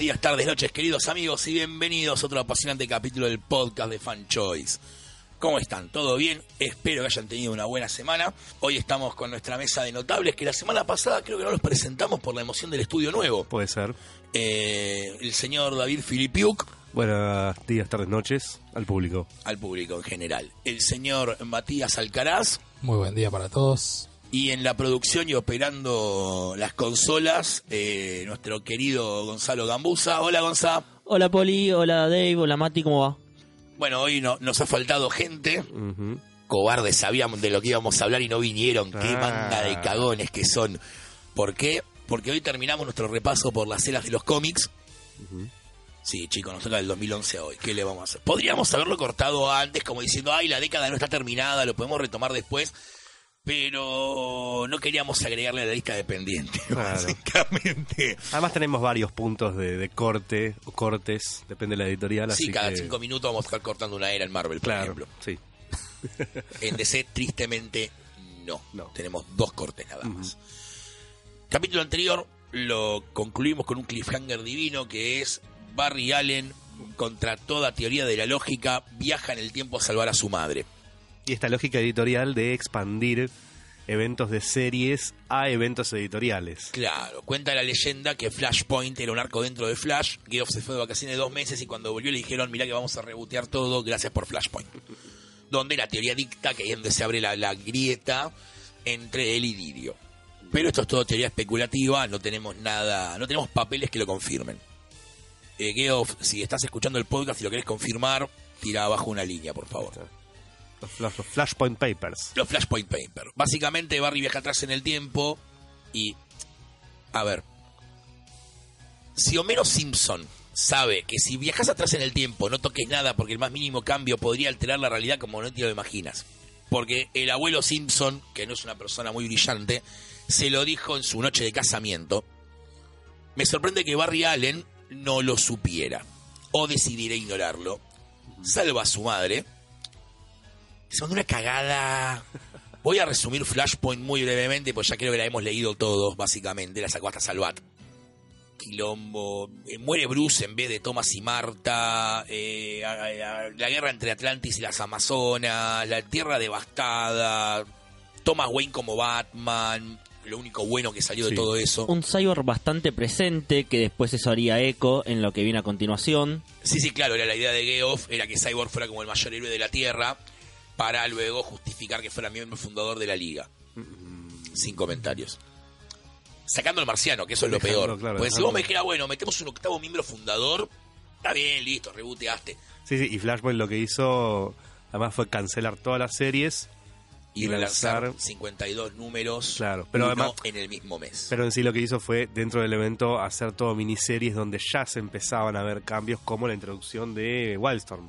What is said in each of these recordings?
días, tardes, noches, queridos amigos, y bienvenidos a otro apasionante capítulo del podcast de Fan Choice. ¿Cómo están? ¿Todo bien? Espero que hayan tenido una buena semana. Hoy estamos con nuestra mesa de notables, que la semana pasada creo que no los presentamos por la emoción del estudio nuevo. Puede ser. Eh, el señor David Filipiuk, Buenos días, tardes, noches al público. al público en general. El señor Matías Alcaraz, Muy buen día para todos. Y en la producción y operando las consolas, eh, nuestro querido Gonzalo Gambusa. Hola, Gonzalo. Hola Poli, hola Dave, hola Mati, ¿cómo va? Bueno, hoy no, nos ha faltado gente. Cobardes, sabíamos de lo que íbamos a hablar y no vinieron. Qué Ah. manga de cagones que son. ¿Por qué? Porque hoy terminamos nuestro repaso por las celas de los cómics. Sí, chicos, nos toca del 2011 a hoy. ¿Qué le vamos a hacer? Podríamos haberlo cortado antes, como diciendo, ay, la década no está terminada, lo podemos retomar después. Pero no queríamos agregarle a la lista de pendientes, Claro. básicamente. Además tenemos varios puntos de, de corte o cortes, depende de la editorial. Sí, así cada que- cinco minutos vamos a estar cortando una era en Marvel, por Claro, ejemplo. sí. En DC, tristemente, no. No. Tenemos dos cortes nada más. Capítulo anterior lo concluimos con un cliffhanger divino que es Barry Allen, contra toda teoría de la lógica, viaja en el tiempo a salvar a su madre. Y esta lógica editorial de expandir eventos de series a eventos editoriales. Claro, cuenta la leyenda que Flashpoint era un arco dentro de Flash. Geoff se fue de vacaciones dos meses y cuando volvió le dijeron, mirá que vamos a rebotear todo, gracias por Flashpoint. Donde la teoría dicta que es donde se abre la, la grieta entre él y Didio. Pero esto es todo teoría especulativa, no tenemos nada, no tenemos papeles que lo confirmen. Eh, Geoff, si estás escuchando el podcast y lo querés confirmar, tira abajo una línea, por favor. Los, flash- los Flashpoint Papers. Los Flashpoint Paper. Básicamente Barry viaja atrás en el tiempo y... A ver. Si Homero Simpson sabe que si viajas atrás en el tiempo no toques nada porque el más mínimo cambio podría alterar la realidad como no te lo imaginas. Porque el abuelo Simpson, que no es una persona muy brillante, se lo dijo en su noche de casamiento. Me sorprende que Barry Allen no lo supiera. O decidiera ignorarlo. Salva a su madre. Se mandó una cagada. Voy a resumir Flashpoint muy brevemente, pues ya creo que la hemos leído todos, básicamente. La sacó hasta Salvat. Quilombo. Eh, muere Bruce en vez de Thomas y Marta. eh, a- a- a- la guerra entre Atlantis y las Amazonas. La tierra devastada. Thomas Wayne como Batman. Lo único bueno que salió de todo eso. Un cyborg bastante presente que después eso haría eco en lo que viene a continuación. Sí, sí, claro, era la idea de Geoff, era que Cyborg fuera como el mayor héroe de la Tierra, para luego justificar que fuera miembro fundador de la Liga. Sin comentarios. Sacando al marciano, que eso es lo Dejando, peor. claro, Porque si vos me dijeras, bueno, metemos un octavo miembro fundador, está bien, listo, reboteaste. Sí, sí, y Flashpoint lo que hizo además fue cancelar todas las series, Y, relanzar lanzar- 52 números Claro, pero uno además- en el mismo mes. pero en sí lo que hizo fue dentro del evento hacer todo miniseries donde ya se empezaban a ver cambios como la introducción de Wildstorm.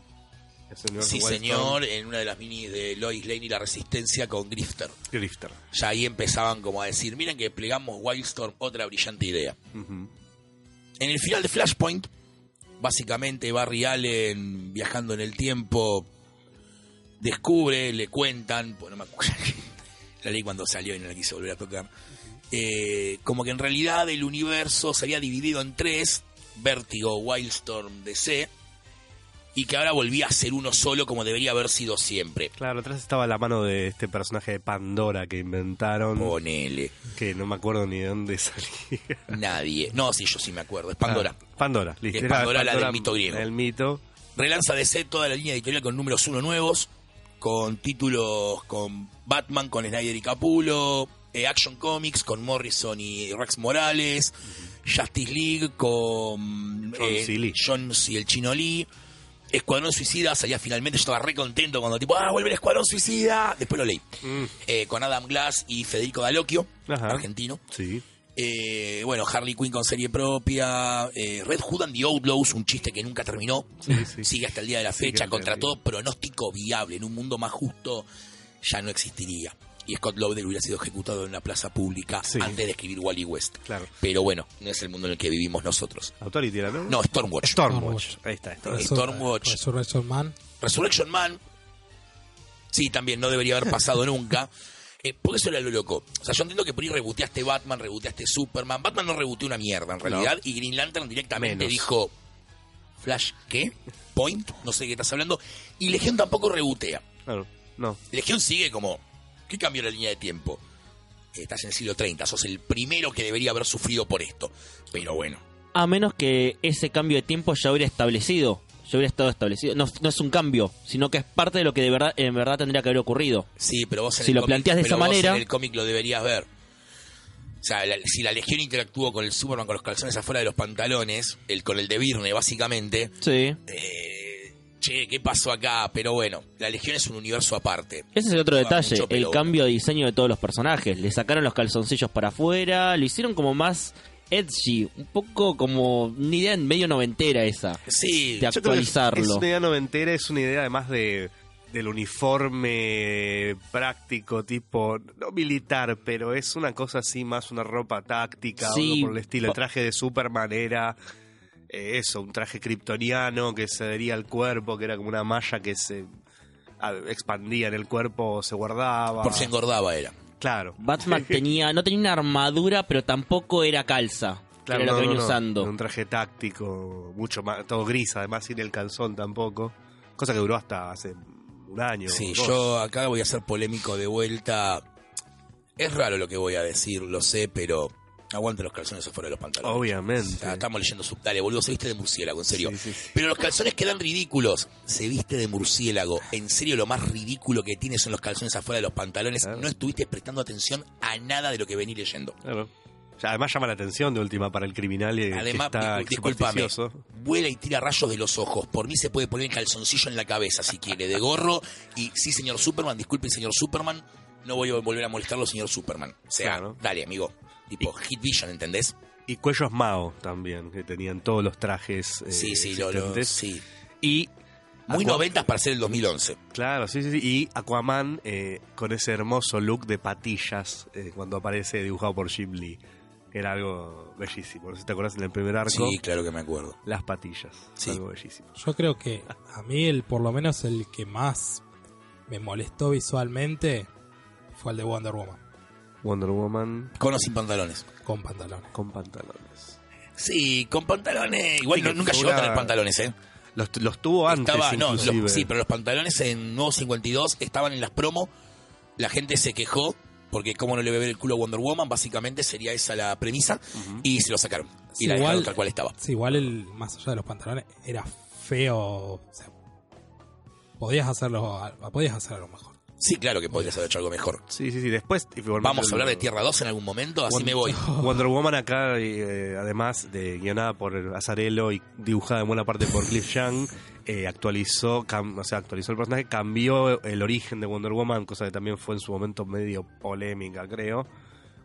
Sí, señor, en una de las minis de Lois Lane y la Resistencia con Grifter. Grifter. Ya ahí empezaban como a decir, miren que plegamos Wildstorm, otra brillante idea. En el final de Flashpoint, básicamente Barry Allen viajando en el tiempo descubre, le cuentan, pues no me acuerdo, la leí cuando salió y no la quise volver a tocar, eh, como que en realidad el universo se había dividido en tres, Vértigo, Wildstorm, DC, y que ahora volvía a ser uno solo como debería haber sido siempre. Claro, atrás estaba la mano de este personaje de Pandora que inventaron, Ponele, que no me acuerdo ni de dónde salía. nadie. No, sí, yo sí me acuerdo, es Pandora. Ah, Pandora, listo. Es Pandora, la del mito griego. El mito. Relanza DC toda la línea editorial con números uno nuevos, con títulos con Batman, con Snyder y Capullo, eh, Action Comics con Morrison y Rex Morales, Justice League con John C. Lee. John C. el Chino Lee, Escuadrón Suicida, salía finalmente, yo estaba re contento cuando tipo, ah, vuelve el Escuadrón Suicida, después lo leí, Mm, Eh, con Adam Glass y Federico D'Alocchio, Ajá. argentino. sí. Eh, bueno, Harley Quinn con serie propia, eh, Red Hood and the Outlaws, un chiste que nunca terminó, Sí, sí. sigue hasta el día de la fecha, contra todo pronóstico viable, en un mundo más justo ya no existiría. Y Scott Lowder hubiera sido ejecutado en una plaza pública Sí. antes de escribir Wally West. Claro. Pero bueno, no es el mundo en el que vivimos nosotros. Authority era, ¿no? No, Stormwatch. Stormwatch. Ahí está. Resur- Stormwatch. Resurrection Man. Resurrection Man. Sí, también no debería haber pasado nunca. Eh, porque eso era lo loco. O sea, yo entiendo que por ahí reboteaste Batman, reboteaste Superman. Batman no reboteó una mierda, en realidad. Y Green Lantern directamente Menos. dijo... Flash, ¿qué? Point, no sé de qué estás hablando. Y Legión tampoco rebotea. Claro, no. Legión sigue como... ¿Qué cambió la línea de tiempo? Estás en el siglo 30, sos el primero que debería haber sufrido por esto. Pero bueno, A menos que ese cambio de tiempo ya hubiera establecido. Ya hubiera estado establecido. No, no es un cambio, sino que es parte de lo que de verdad, en verdad tendría que haber ocurrido. Sí, pero vos en Si el lo cómic- planteas de esa manera- En el cómic lo deberías ver. O sea, la- si la Legión interactuó con el Superman con los calzones afuera de los pantalones, el con el de Virne, básicamente. Sí. eh, che, ¿qué pasó acá? Pero bueno, la Legión es un universo aparte. Ese es el otro Va detalle, el cambio de diseño de todos los personajes. Le sacaron los calzoncillos para afuera, lo hicieron como más edgy, un poco como una idea medio noventera esa. Sí, De Yo creo que es- actualizarlo. Es, una idea noventera, es una idea además de del uniforme práctico, tipo, no militar, pero es una cosa así, más una ropa táctica, o Sí. algo por el estilo. El traje de Superman era eh, eso, un traje kryptoniano que se adhería al cuerpo, que era como una malla que se expandía en el cuerpo, se guardaba. por si engordaba era. Claro. Batman tenía, no tenía una armadura, pero tampoco era calza. Claro, era lo no, que no, venía no. usando. Un traje táctico, mucho más, todo gris, además sin el calzón tampoco. Cosa que duró hasta hace un año. Sí, dos. yo acá voy a ser polémico de vuelta. Es raro lo que voy a decir, lo sé, pero aguante los calzones afuera de los pantalones. Obviamente. O sea, estamos leyendo sub. Dale, boludo, se viste de murciélago, en serio. Sí, sí, sí. Pero los calzones quedan ridículos. Se viste de murciélago. En serio, lo más ridículo que tiene son los calzones afuera de los pantalones. Claro. No estuviste prestando atención a nada de lo que vení leyendo. Claro. Además llama la atención de última para el criminal y Además, que está discúlpame, vuela y tira rayos de los ojos. Por mí se puede poner el calzoncillo en la cabeza si quiere, de gorro. Y sí, señor Superman, disculpe, señor Superman, no voy a volver a molestarlo, señor Superman. O sea, Claro. dale, amigo. Tipo, Hit Vision, ¿entendés? Y cuellos Mao también, que tenían todos los trajes. eh, sí, sí, lo, sí. Y. Muy noventas para ser el 2011. Claro, sí, sí, sí. Y Aquaman eh, con ese hermoso look de patillas eh, cuando aparece dibujado por Jim Lee. Era algo bellísimo. No sé si te acuerdas en el primer arco. Sí, claro que me acuerdo. Las patillas. Sí. Algo bellísimo. Yo creo que a mí, el, por lo menos el que más me molestó visualmente fue el de Wonder Woman, Wonder Woman Con o sin pantalones. con pantalones. con pantalones. Sí, con pantalones. Igual Sí, no- que nunca llegó a tener pantalones, ¿eh? Los, los tuvo antes, Estaba, no, los- sí, pero los pantalones en Nuevo 52 estaban en las promo. La gente se quejó porque cómo no le ve ver el culo a Wonder Woman, básicamente sería esa la premisa y se lo sacaron. Y Sí, la igual- dejaron tal cual estaba. Sí, igual el, más allá de los pantalones, era feo. O sea, podías hacerlo, podías hacerlo mejor. Sí, claro que podrías haber hecho algo mejor. Sí, sí, sí. Después. Vamos a hablar de Tierra 2 en algún momento, así Wonder- me voy. Wonder Woman acá, eh, además de guionada por Azarello y dibujada en buena parte por Cliff Young, eh, actualizó, cam- o sea, actualizó el personaje, cambió el origen de Wonder Woman, cosa que también fue en su momento medio polémica, creo,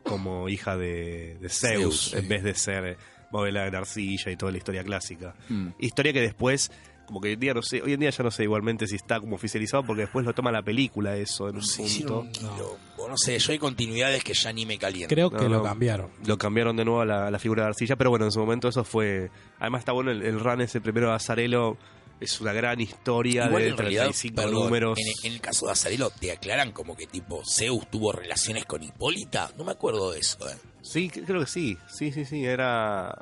como hija de, de Zeus, Zeus, sí. en vez de ser eh, en arcilla y toda la historia clásica. Mm. Historia que después, como que hoy en día no sé, hoy en día ya no sé igualmente si está como oficializado porque después lo toma la película eso en un Se punto. un quilombo, no sé, yo hay continuidades que ya ni me calientan. Creo No, que no. lo cambiaron. Lo cambiaron de nuevo a la, a la figura de arcilla, pero bueno, en su momento eso fue. Además, está bueno el, el run ese primero de Azarelo. Es una gran historia Igual de en realidad, 35 perdón, números. En, en el caso de Azarelo, te aclaran como que tipo Zeus tuvo relaciones con Hipólita. No me acuerdo de eso, eh. Sí, creo que sí. Sí, sí, sí. Era.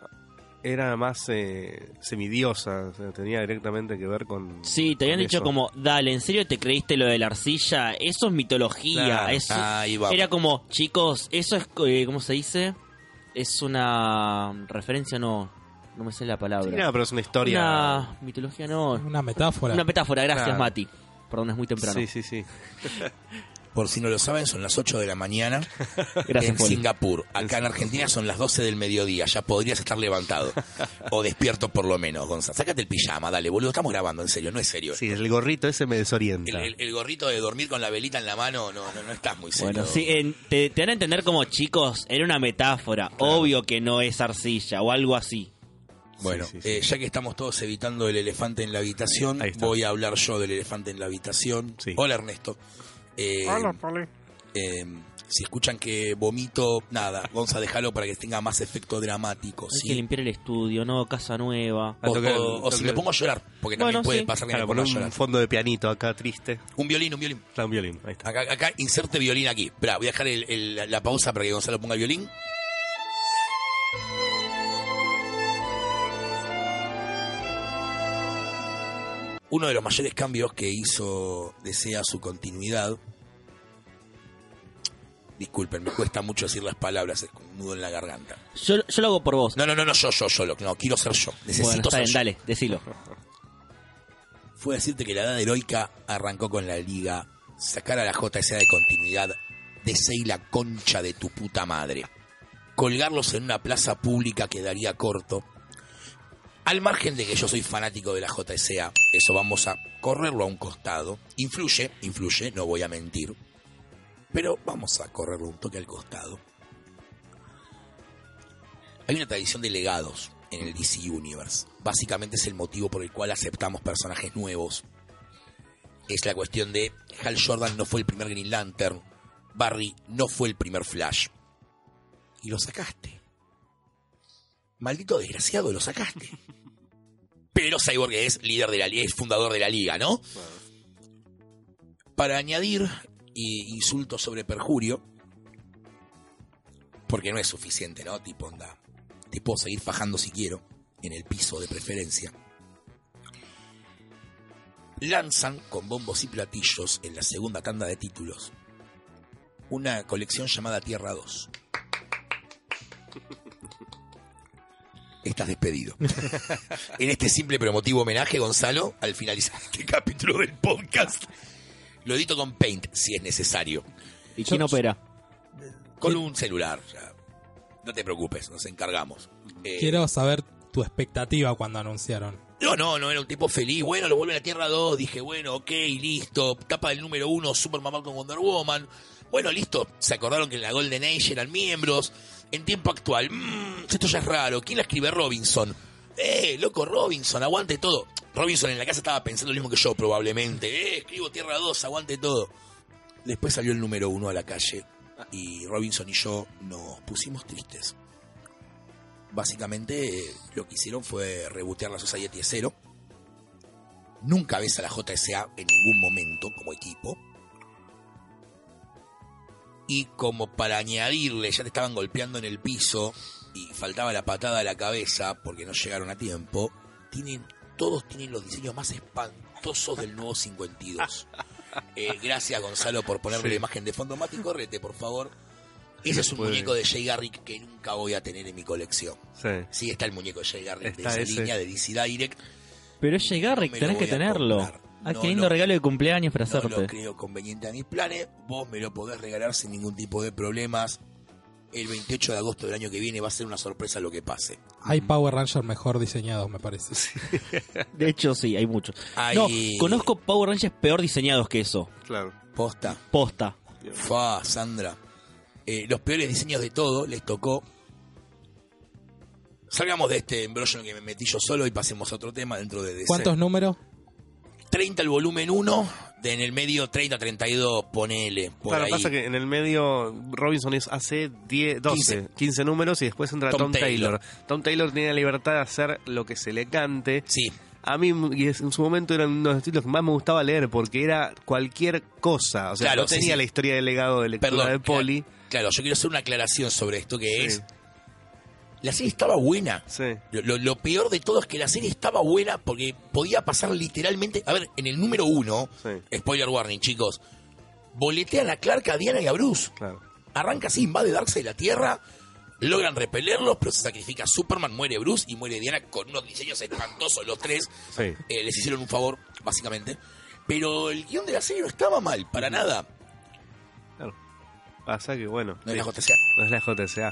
Era más eh, semidiosa. o sea, tenía directamente que ver con. Sí, te habían dicho eso. como, dale, ¿en serio te creíste lo de la arcilla? Eso es mitología. Claro. eso- Ahí vamos. Era como, chicos, eso es, eh, ¿cómo se dice? Es una referencia, no, no me sé la palabra. Sí, nada, pero es una historia. Una mitología, no. Una metáfora. Una metáfora, gracias, Claro. Mati. Perdón, es muy temprano. Sí, sí, sí. Por si no lo saben, son las 8 de la mañana Gracias, en Poli. Singapur. Acá en Argentina son las 12 del mediodía. Ya podrías estar levantado. o despierto por lo menos, Gonzalo. Sácate el pijama, dale, boludo. Estamos grabando, en serio, no es serio. Sí, el gorrito ese me El, desorienta. el- el gorrito de dormir con la velita en la mano, no, no, no estás muy serio. Bueno, sí, en- te, te van a entender como, chicos, era una metáfora. Obvio que no es arcilla o algo así. Bueno, Sí, sí, sí. eh, ya que estamos todos evitando el elefante en la habitación, voy a hablar yo del elefante en la habitación. Sí. Hola, Ernesto. Eh, Hola, Poli. eh, Si escuchan que vomito, nada, Gonza, déjalo para que tenga más efecto dramático. Hay ¿sí? que limpiar el estudio, ¿no? Casa nueva. O, A tocar- o- o si me pongo a llorar, porque también Bueno, puede sí. pasar que Claro, me ponga poner a un llorar. fondo de pianito acá triste. Un violín, un violín. Claro, un violín, ahí está. Acá, acá inserte violín aquí. Espera, voy a dejar el- el- la- la pausa para que Gonzalo ponga el violín. Uno de los mayores cambios que hizo Desea su continuidad. Disculpen, me cuesta mucho decir las palabras, es un nudo en la garganta. Yo, yo lo hago por vos. No, no, no, no, yo, yo, yo, lo- no, quiero ser yo. Necesito bueno, está ser bien, yo. dale, decilo. fue decirte que la edad heroica arrancó con la liga, sacar a la JSA de continuidad, de y la concha de tu puta madre, colgarlos en una plaza pública quedaría corto. Al margen de que yo soy fanático de la JSA, eso vamos a correrlo a un costado. Influye, influye, no voy a mentir. Pero vamos a correrlo un toque al costado. Hay una tradición de legados en el DC Universe. Básicamente es el motivo por el cual aceptamos personajes nuevos. Es la cuestión de Hal Jordan no fue el primer Green Lantern, Barry no fue el primer Flash. Y lo sacaste. Maldito desgraciado, lo sacaste. Pero Cyborg es líder de la liga, es fundador de la liga, ¿no? Para añadir insultos sobre perjurio, porque no es suficiente, ¿no? Tipo, onda, te puedo seguir fajando si quiero, en el piso de preferencia. Lanzan con bombos y platillos en la segunda tanda de títulos una colección llamada Tierra 2. Estás despedido. en este simple pero emotivo homenaje, Gonzalo, al finalizar este capítulo del podcast, lo edito con Paint si es necesario. ¿Y quién opera? Con un celular. ya. No te preocupes, nos encargamos. Eh, Quiero saber tu expectativa cuando anunciaron. No, no, no era un tipo feliz. Bueno, lo vuelve a la Tierra 2. Dije, bueno, ok, listo. Tapa del número 1, Superman con Wonder Woman. Bueno, listo. Se acordaron que en la Golden Age eran miembros. En tiempo actual, mmm, esto ya es raro. ¿Quién la escribe? Robinson. Eh, loco, Robinson, aguante todo. Robinson en la casa estaba pensando lo mismo que yo, probablemente. Eh, escribo Tierra 2, aguante todo. Después salió el número 1 a la calle. Y Robinson y yo nos pusimos tristes básicamente lo que hicieron fue rebotear la Society de cero. Nunca ves a la JSA en ningún momento como equipo. Y como para añadirle, ya te estaban golpeando en el piso y faltaba la patada a la cabeza porque no llegaron a tiempo, tienen, todos tienen los diseños más espantosos del nuevo 52. Eh, gracias Gonzalo por ponerle la imagen de fondo. Mati, córrete, por favor. Ese es un puede. muñeco de Jay Garrick que nunca voy a tener en mi colección. Sí. Sí, está el muñeco de Jay Garrick de esa ese. línea de DC Direct. Pero es Garrick, No tenés que tenerlo. comprar. Ah, No qué lindo lo- regalo de cumpleaños para No lo hacerte. creo conveniente a mis planes. Vos me lo podés regalar sin ningún tipo de problemas. El 28 de agosto del año que viene va a ser una sorpresa lo que pase. Hay Power Rangers mejor diseñados, me parece. De hecho, sí, hay muchos. Hay- No, conozco Power Rangers peor diseñados que eso. Claro. Posta. Posta. Fa, Sandra. Eh, los peores diseños de todo les tocó. Salgamos de este embrollo en que me metí yo solo y pasemos a otro tema dentro de DC. ¿Cuántos números? 30 el volumen 1, de en el medio 30, 32, ponele. Por Claro, ahí. pasa que en el medio Robinson es hace 10, 12, 15. números y después entra Tom Tom, Taylor. Taylor. Tom Taylor tiene la libertad de hacer lo que se le cante. Sí, A mí y en su momento eran uno de los estilos que más me gustaba leer porque era cualquier cosa. O sea, Claro, no tenía sí. la historia del legado de lectura Perdón, de Poli. claro, yo quiero hacer una aclaración sobre esto que Sí. es. La serie estaba buena. Sí. Lo, lo- lo peor de todo es que la serie estaba buena porque podía pasar literalmente. A ver, en el número uno, Sí. spoiler warning, chicos, boletean a Clark, a Diana y a Bruce. Claro. Arranca así, invade Darkseid la Tierra, logran repelerlos, pero se sacrifica Superman, muere Bruce y muere Diana con unos diseños espantosos los tres. Sí. Eh, les hicieron un favor, básicamente. Pero el guion de la serie no estaba mal, para nada. Claro. Pasa que bueno. No es la JCA. no es la JSA.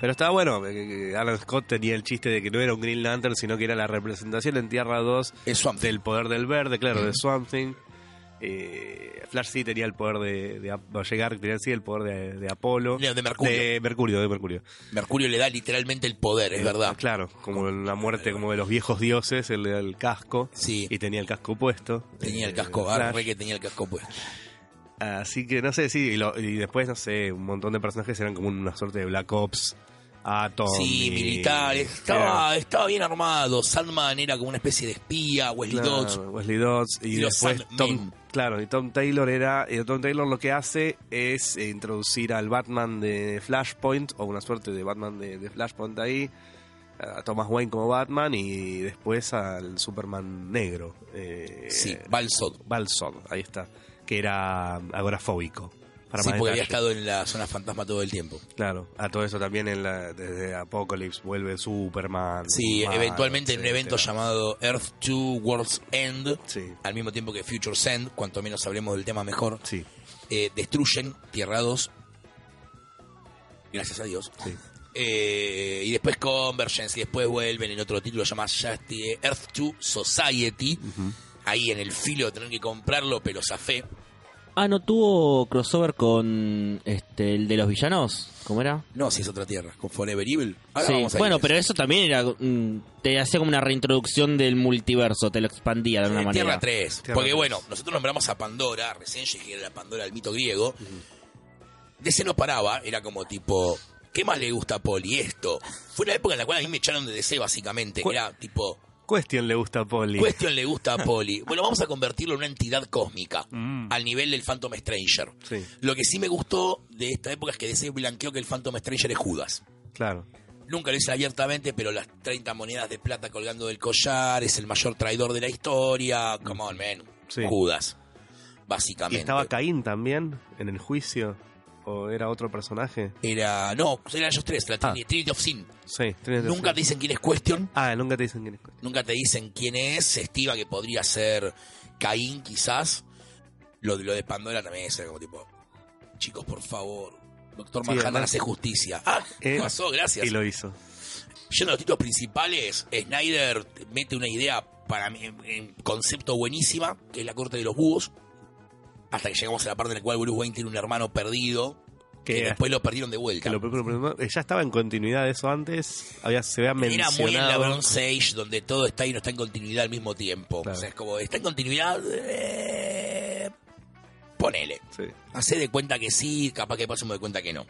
Pero estaba bueno, eh, que Alan Scott tenía el chiste de que no era un Green Lantern, sino que era la representación en Tierra 2 Es Swamp Thing. del poder del verde, claro, de Swamp Thing. Eh, Flash sí tenía el poder de, de, llegar tenía sí el poder de, de Apolo. No, de Mercurio. De Mercurio, de Mercurio. Mercurio le da literalmente el poder, es verdad. Claro, como en la muerte como de los viejos dioses, el del casco. Sí. Y tenía el casco puesto. Tenía el Eh, casco, ah, re que tenía el casco puesto. Así que no sé, sí, y, lo- y después, no sé, un montón de personajes eran como una suerte de Black Ops, Atom. Sí, militares. Estaba, estaba bien armado. Sandman era como una especie de espía. Wesley Claro, Dodds. Wesley Dodds y, después. Tom, claro, y Tom Taylor era, y Tom Taylor lo que hace es eh, introducir al Batman de Flashpoint o una suerte de Batman de, de Flashpoint ahí, a Thomas Wayne como Batman y después al Superman negro, eh, Sí, Balsod. Balsod, ahí está, que era agorafóbico. Para Sí, porque había estado en la zona fantasma todo el tiempo. Claro, a todo eso también en la, desde Apocalypse vuelve Superman. Sí, eventualmente en un evento llamado Earth 2 World's End, Sí, al mismo tiempo que Future's End, cuanto menos hablemos del tema mejor, sí, eh, destruyen Tierra 2. Gracias a Dios. sí. Eh, y después Convergence, y después vuelven en otro título llamado Earth 2 Society. Ahí en el filo de tener que comprarlo, pero zafé. Ah, ¿no tuvo crossover con este el de los villanos? ¿Cómo era? No, si es otra tierra, con Forever Evil. Ahora sí, vamos a bueno, pero eso también era mm, te hacía como una reintroducción del multiverso, te lo expandía de alguna Eh, manera. Tierra 3. Tierra porque 3. bueno, nosotros nombramos a Pandora, recién llegué que era la Pandora del mito griego. De ese no paraba, era como tipo, ¿qué más le gusta a Poli? Esto. Fue una época en la cual a mí me echaron de DC básicamente. Era tipo, Question le gusta a Polly. Question le gusta a Poli. Bueno, vamos a convertirlo en una entidad cósmica, Mm. al nivel del Phantom Stranger. Sí, Lo que sí me gustó de esta época es que DC blanqueó que el Phantom Stranger es Judas. claro. Nunca lo hice abiertamente, pero las 30 monedas de plata colgando del collar, es el mayor traidor de la historia. Come on, man. Sí. Judas. ¿Y Básicamente. estaba Caín también en el juicio? ¿O era otro personaje? Era. No, eran ellos tres, la Ah. Trinity, of Sin. Sí. Trinity Nunca of te dicen quién es Question, Ah, nunca te dicen quién es. nunca te dicen quién es. Se estima que podría ser Caín, quizás. Lo, lo de Pandora también es como tipo. Chicos, por favor. Doctor Sí, Manhattan además- hace justicia. Ah, Eh, pasó, gracias. Y lo hizo. Yendo a los títulos principales, Snyder mete una idea para mí en, en concepto buenísima, que es la corte de los búhos. Hasta que llegamos a la parte en la cual Bruce Wayne tiene un hermano perdido, que, Que- después lo perdieron de vuelta. Lo- ya estaba en continuidad eso antes. Había, se había Era mencionado. muy en la Bronze Age, donde todo está y no está en continuidad al mismo tiempo. Claro. O sea, es como, está en continuidad. eh, ponele. Sí. Hacé de cuenta que sí, capaz que pasemos de cuenta que no.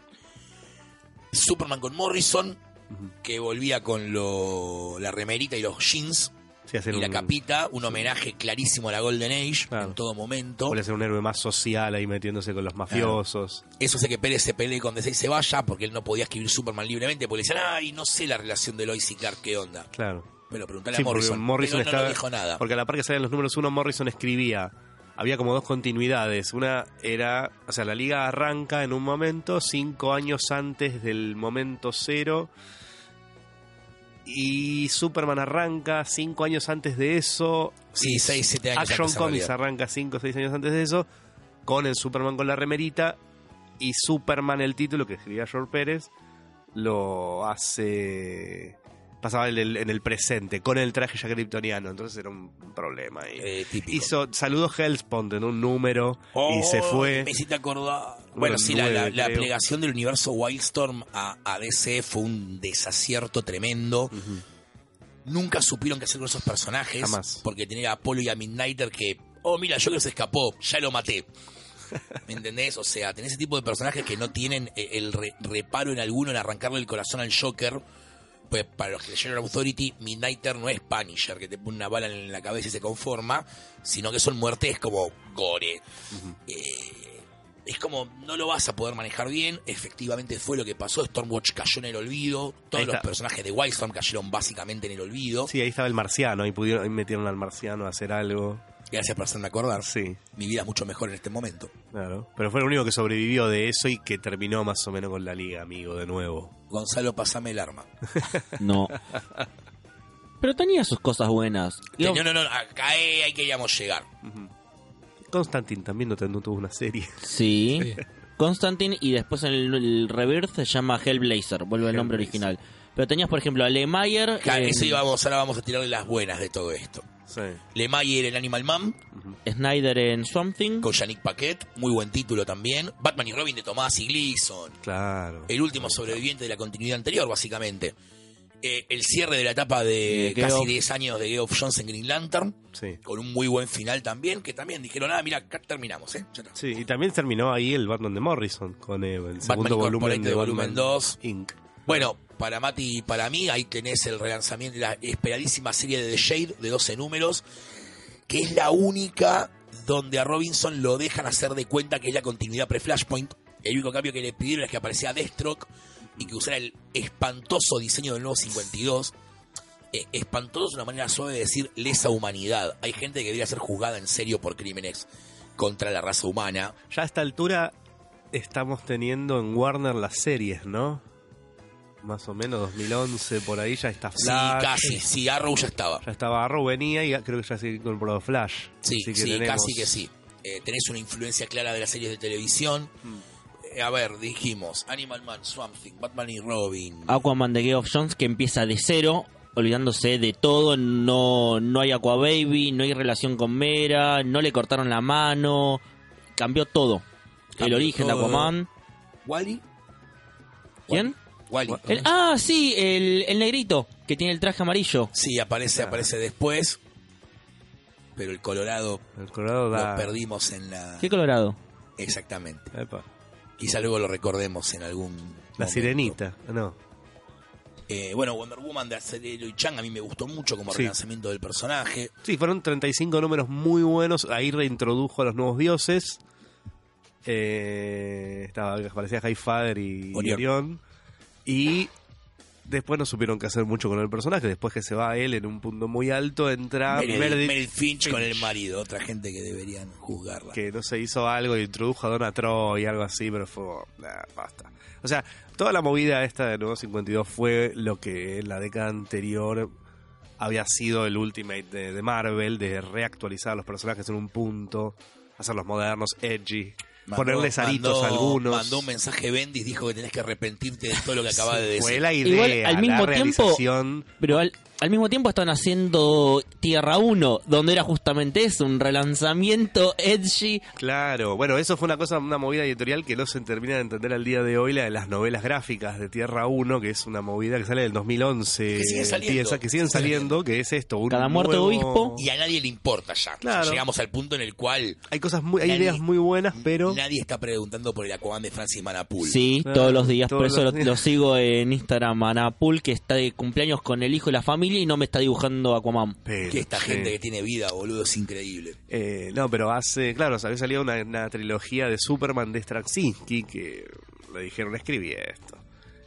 Superman con Morrison, que volvía con lo, la remerita y los jeans Sí, hacer y la capita, un homenaje clarísimo a la Golden Age Claro. en todo momento. Podría ser un héroe más social ahí metiéndose con los mafiosos. Eso hace que Pérez se pelee con DC y se vaya porque él no podía escribir Superman libremente porque le decían, ay, no sé la relación de Lois y Clark, ¿qué onda? Claro. Pero preguntale Sí, a Morrison. Morrison Pero no, estaba- no dijo nada. Porque a la par que salían los números uno, Morrison escribía. Había como dos continuidades. Una era, o sea, la liga arranca en un momento, cinco años antes del momento cero. Y Superman arranca cinco años antes de eso. Sí, y seis, siete años Action antes, Comics arranca cinco o seis años antes de eso. Con el Superman con la remerita. Y Superman, el título que escribía George Pérez, lo hace. Pasaba en el, en el presente, con el traje ya kryptoniano. Entonces era un problema ahí. Eh. Hizo, saludó Hellspawn en un número y Oh, se fue. Me hiciste acordar. Bueno, Número sí, la, la- nueve, la plegación del universo Wildstorm a, a DC fue un desacierto tremendo. Nunca supieron qué hacer con esos personajes. Jamás. Porque tenía a Apolo y a Midnighter que, oh, mira, Joker se escapó, ya lo maté. ¿Me entendés? O sea, tenés ese tipo de personajes que no tienen eh, el re- reparo en alguno en arrancarle el corazón al Joker. Pues para los que leyeron Authority, Midnighter no es Punisher, que te pone una bala en la cabeza y se conforma, sino que son muertes como gore. Eh, es como, no lo vas a poder manejar bien. Efectivamente fue lo que pasó. Stormwatch cayó en el olvido. Todos los personajes de Wildstorm cayeron básicamente en el olvido. Sí, ahí estaba el marciano. Ahí, pudieron, ahí metieron al marciano a hacer algo. Gracias por hacerme acordar. Sí, Mi vida es mucho mejor en este momento. claro. Pero fue el único que sobrevivió de eso y que terminó más o menos con la liga, amigo, de nuevo. Gonzalo, pasame el arma. No. Pero tenía sus cosas buenas. No, no, no, acá ahí queríamos llegar. Constantine también no, tuvo una serie. Sí. Sí. Constantine y después en el, el Rebirth se llama Hellblazer, vuelve el nombre Hellblazer. original. Pero tenías, por ejemplo, a Lemayer. Claro, en eso íbamos, ahora vamos a tirarle las buenas de todo esto. Sí. Lemayer en Animal Man, Snyder en Swamp Thing. con Yannick Paquet, muy buen título también. Batman y Robin de Tomás y Gleason. Claro. El último sobreviviente de la continuidad anterior, básicamente. Eh, el cierre de la etapa de casi 10 años de Geoff Jones en Green Lantern, Sí. con un muy buen final también, que también dijeron, ah, mira, acá terminamos, ¿eh? Ya. Sí, y también terminó ahí el Batman de Morrison con eh, el segundo volumen de volumen Batman 2. Inc. Bueno, para Mati y para mí, ahí tenés el relanzamiento, la esperadísima serie de The Shade de 12 números, que es la única donde a Robinson lo dejan hacer de cuenta que es la continuidad pre-Flashpoint. El único cambio que le pidieron es que apareciera Deathstroke y que usara el espantoso diseño del nuevo 52. Eh, espantoso es una manera suave de decir lesa humanidad. Hay gente que debería ser juzgada en serio por crímenes contra la raza humana. Ya a esta altura estamos teniendo en Warner las series, ¿no? Más o menos 2011, por ahí ya está Sí, Flash. casi, sí, Arrow ya estaba. Ya estaba Arrow, venía y creo que ya se incorporó Flash. Sí, Así que sí, tenemos- casi que sí. Eh, tenés una influencia clara de las series de televisión. Eh, a ver, dijimos Animal Man, Swamp Thing, Batman y Robin. Aquaman de Geoff Jones que empieza de cero, olvidándose de todo, no, no hay Aqua Baby, no hay relación con Mera, no le cortaron la mano, cambió todo. el origen de. Aquaman. ¿Wally? ¿Quién? Wally. El- ah, sí, el, el negrito, que tiene el traje amarillo. Sí, aparece, aparece después. Pero el Colorado El Colorado da. lo perdimos en la... ¿Qué colorado? Exactamente. Epa. Quizá luego lo recordemos en algún... La momento. sirenita, no. Eh, bueno, Wonder Woman de Acelero y Chang a mí me gustó mucho como Sí. relanzamiento del personaje. Sí, fueron 35 números muy buenos. Ahí reintrodujo a los nuevos dioses. Eh, estaba, aparecía Highfather y y Orión. Y después no supieron qué hacer mucho con el personaje. Después que se va él en un punto muy alto, entra Meredith, Meredith, Meredith Finch, con el Finch. marido, otra gente que deberían juzgarla. que no se hizo algo y introdujo a Donna Troy y algo así, pero fue. nah, basta. O sea, toda la movida esta de Nuevo 52 fue lo que en la década anterior había sido el Ultimate de, de Marvel, de reactualizar los personajes en un punto, hacerlos modernos, edgy, Mandó- ponerles aritos mandó- a algunos. Mandó un mensaje Bendis, dijo que tenés que arrepentirte de todo lo que acaba de decir. Fue la idea, Igual, al mismo la tiempo- realización. Pero al, al mismo tiempo están haciendo Tierra 1, donde era justamente eso, un relanzamiento edgy. Claro, bueno, eso fue una cosa, una movida editorial que no se termina de entender al día de hoy, la de las novelas gráficas de Tierra 1, que es una movida que sale del 2011. Que siguen saliendo. que siguen saliendo, que es esto. Un Cada nuevo- obispo. Y a nadie le importa ya. Claro. Llegamos al punto en el cual Hay cosas muy, hay Nadie- ideas muy buenas, pero nadie está preguntando por el Aquaman de Francis Manapul. Sí, todos los días, por eso lo, días. lo sigo en Instagram, Anapul, que está de cumpleaños con el hijo y la familia y no me está dibujando Aquaman. pero, Que esta sí. gente que tiene vida, boludo, es increíble. Eh, no, pero hace, claro, había salido una, una trilogía de Superman de Straczynski que le dijeron escribí esto.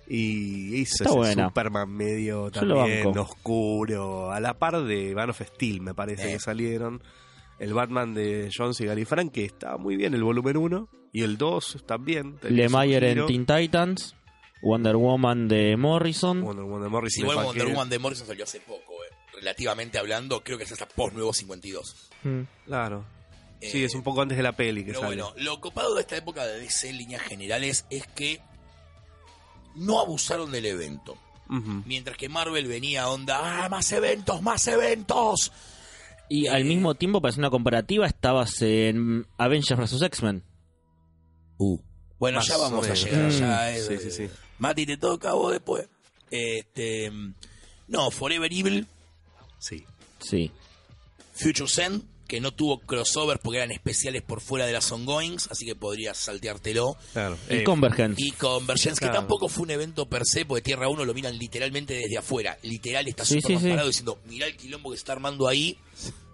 Y hizo Está ese buena. Superman medio también oscuro, a la par de Man of Steel, me parece Eh. que salieron. El Batman de Jones y Gary Frank, que está muy bien, el volumen 1, y el 2 también. su Lemire en. Teen Titans, Wonder Woman de Morrison. Wonder Woman Morris Si y igual Wonder. Woman de Morrison salió hace poco, eh. relativamente hablando, creo que es hasta post nuevo 52. Mm. Claro. Sí, Eh, es un poco antes de la peli que Pero sale. bueno, lo copado de esta época de DC en líneas generales es que no abusaron del evento. Mientras que Marvel venía onda, ¡ah, más eventos, más eventos! Y al mismo tiempo, para hacer una comparativa, estabas en Avengers vs. X-Men. Bueno, Más ya vamos a llegar. Mm, ya, eh, sí, sí, sí. Mati, te toca a vos después. Este, no, Forever Evil, Sí. Sí. Future Send, que no tuvo crossover porque eran especiales por fuera de las ongoings, así que podrías salteártelo. Claro. Y Eh, Convergence. Y Convergence, que tampoco fue un evento per se, porque Tierra 1 lo miran literalmente desde afuera. Literal está Sí, Superman sí, sí. parado diciendo, mirá el quilombo que se está armando ahí.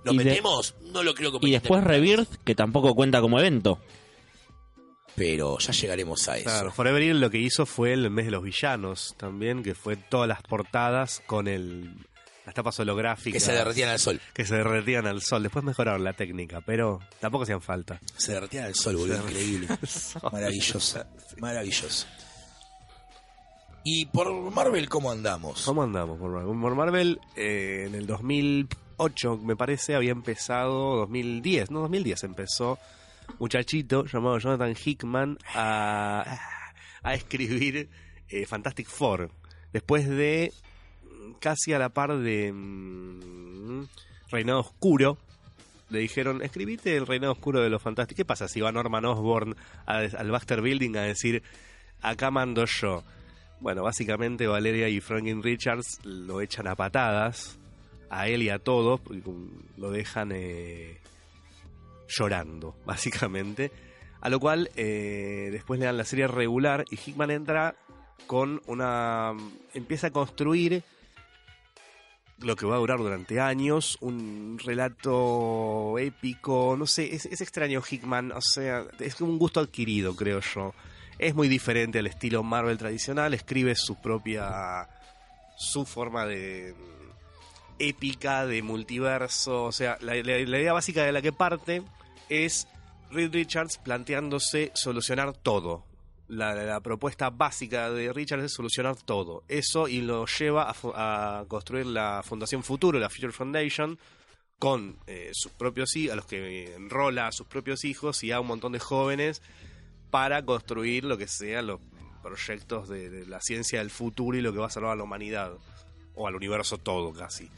¿Lo de- metemos? No lo creo que Y después Rebirth, que tampoco cuenta como evento. Pero ya llegaremos a eso. Claro, Forever Evil lo que hizo fue el mes de los villanos también, que fue todas las portadas con el las tapas holográficas Que se derretían al sol. que se derretían al sol. Después mejoraron la técnica, pero tampoco hacían falta. Se derretían al sol, boludo. Increíble. Maravilloso. Maravilloso. Y por Marvel, ¿cómo andamos? ¿Cómo andamos por Marvel? Por Marvel eh, en el 2008, me parece, había empezado 2010, no 2010 empezó muchachito llamado Jonathan Hickman a, a escribir eh, Fantastic Four. Después de mm, casi a la par de mm, Reinado Oscuro, le dijeron, escribite el Reinado Oscuro de los Fantásticos. ¿Qué pasa si va Norman Osborn al Baxter Building a decir, acá mando yo? Bueno, básicamente Valeria y Franklin Richards lo echan a patadas, a él y a todos, lo dejan eh, llorando, básicamente. A lo cual eh, después le dan la serie regular y Hickman entra con una... empieza a construir lo que va a durar durante años, un relato épico, no sé, es, es extraño Hickman, o sea, es un gusto adquirido, creo yo. Es muy diferente al estilo Marvel tradicional, escribe su propia, su forma de épica, de multiverso, o sea, la, idea básica de la que parte es Reed Richards planteándose solucionar todo. La, propuesta básica de Richards es solucionar todo. Eso y lo lleva a, construir la Fundación Futuro, la Future Foundation, con eh, sus propios hijos, a los que enrola a sus propios hijos y a un montón de jóvenes para construir lo que sean los proyectos de la ciencia del futuro y lo que va a salvar a la humanidad o al universo todo casi.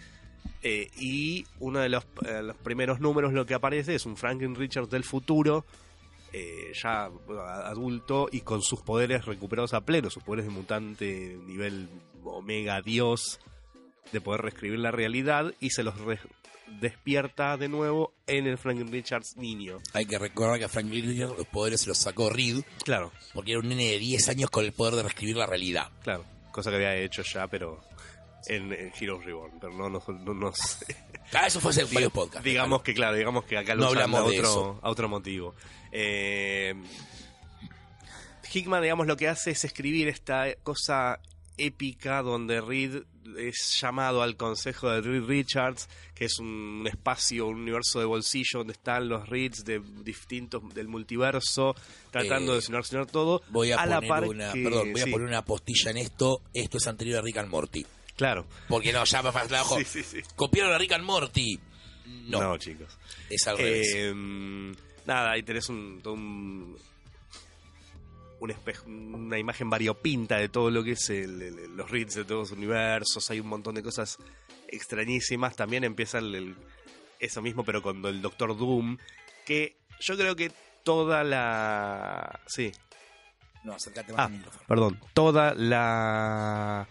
Eh, y uno de los, eh, los primeros números lo que aparece es un Franklin Richards del futuro, eh, ya adulto y con sus poderes recuperados a pleno, sus poderes de mutante nivel omega dios, de poder reescribir la realidad y se los re- despierta de nuevo en el Franklin Richards niño. Hay que recordar que a Frank Miller los poderes se los sacó Reed, Claro, porque era un nene de 10 años con el poder de reescribir la realidad. claro, cosa que había hecho ya, pero en, en Heroes Reborn, pero no, no, no, no sé. Ah, eso fue hace varios podcasts. digamos que claro, digamos que acá lo No hablamos a de otro, eso. a otro motivo. Eh, Hickman, digamos, lo que hace es escribir esta cosa épica donde Reed es llamado al consejo de Reed Richards, que es un espacio, un universo de bolsillo donde están los Reeds de distintos del multiverso, tratando Eh, de solucionar todo. Voy a, poner par una, que- perdón, voy a poner una postilla en esto. Esto es anterior a Rick and Morty. Claro. Porque no, ya me falta abajo. Sí, sí, sí. Copiaron a Rick and Morty. No, No, chicos. es al revés. Eh, nada, ahí tenés un, todo un, un espejo, una imagen variopinta de todo lo que es el- el- los reads de todos los universos. Hay un montón de cosas extrañísimas. También empieza el, el- eso mismo, pero con el Doctor Doom. Que yo creo que toda la. Sí, No, acércate más Ah, al micrófono. perdón. Toda la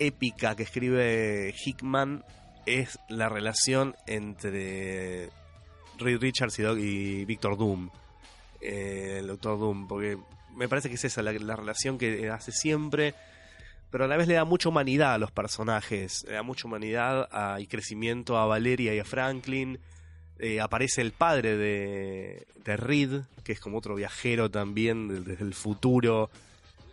épica que escribe Hickman es la relación entre Reed Richards y, Victor Doom. Eh, el Doctor Doom, porque me parece que es esa la, la relación que hace siempre, pero a la vez le da mucha humanidad a los personajes, le da mucha humanidad y crecimiento a Valeria y a Franklin. Eh, aparece el padre de, de Reed, que es como otro viajero también desde el futuro,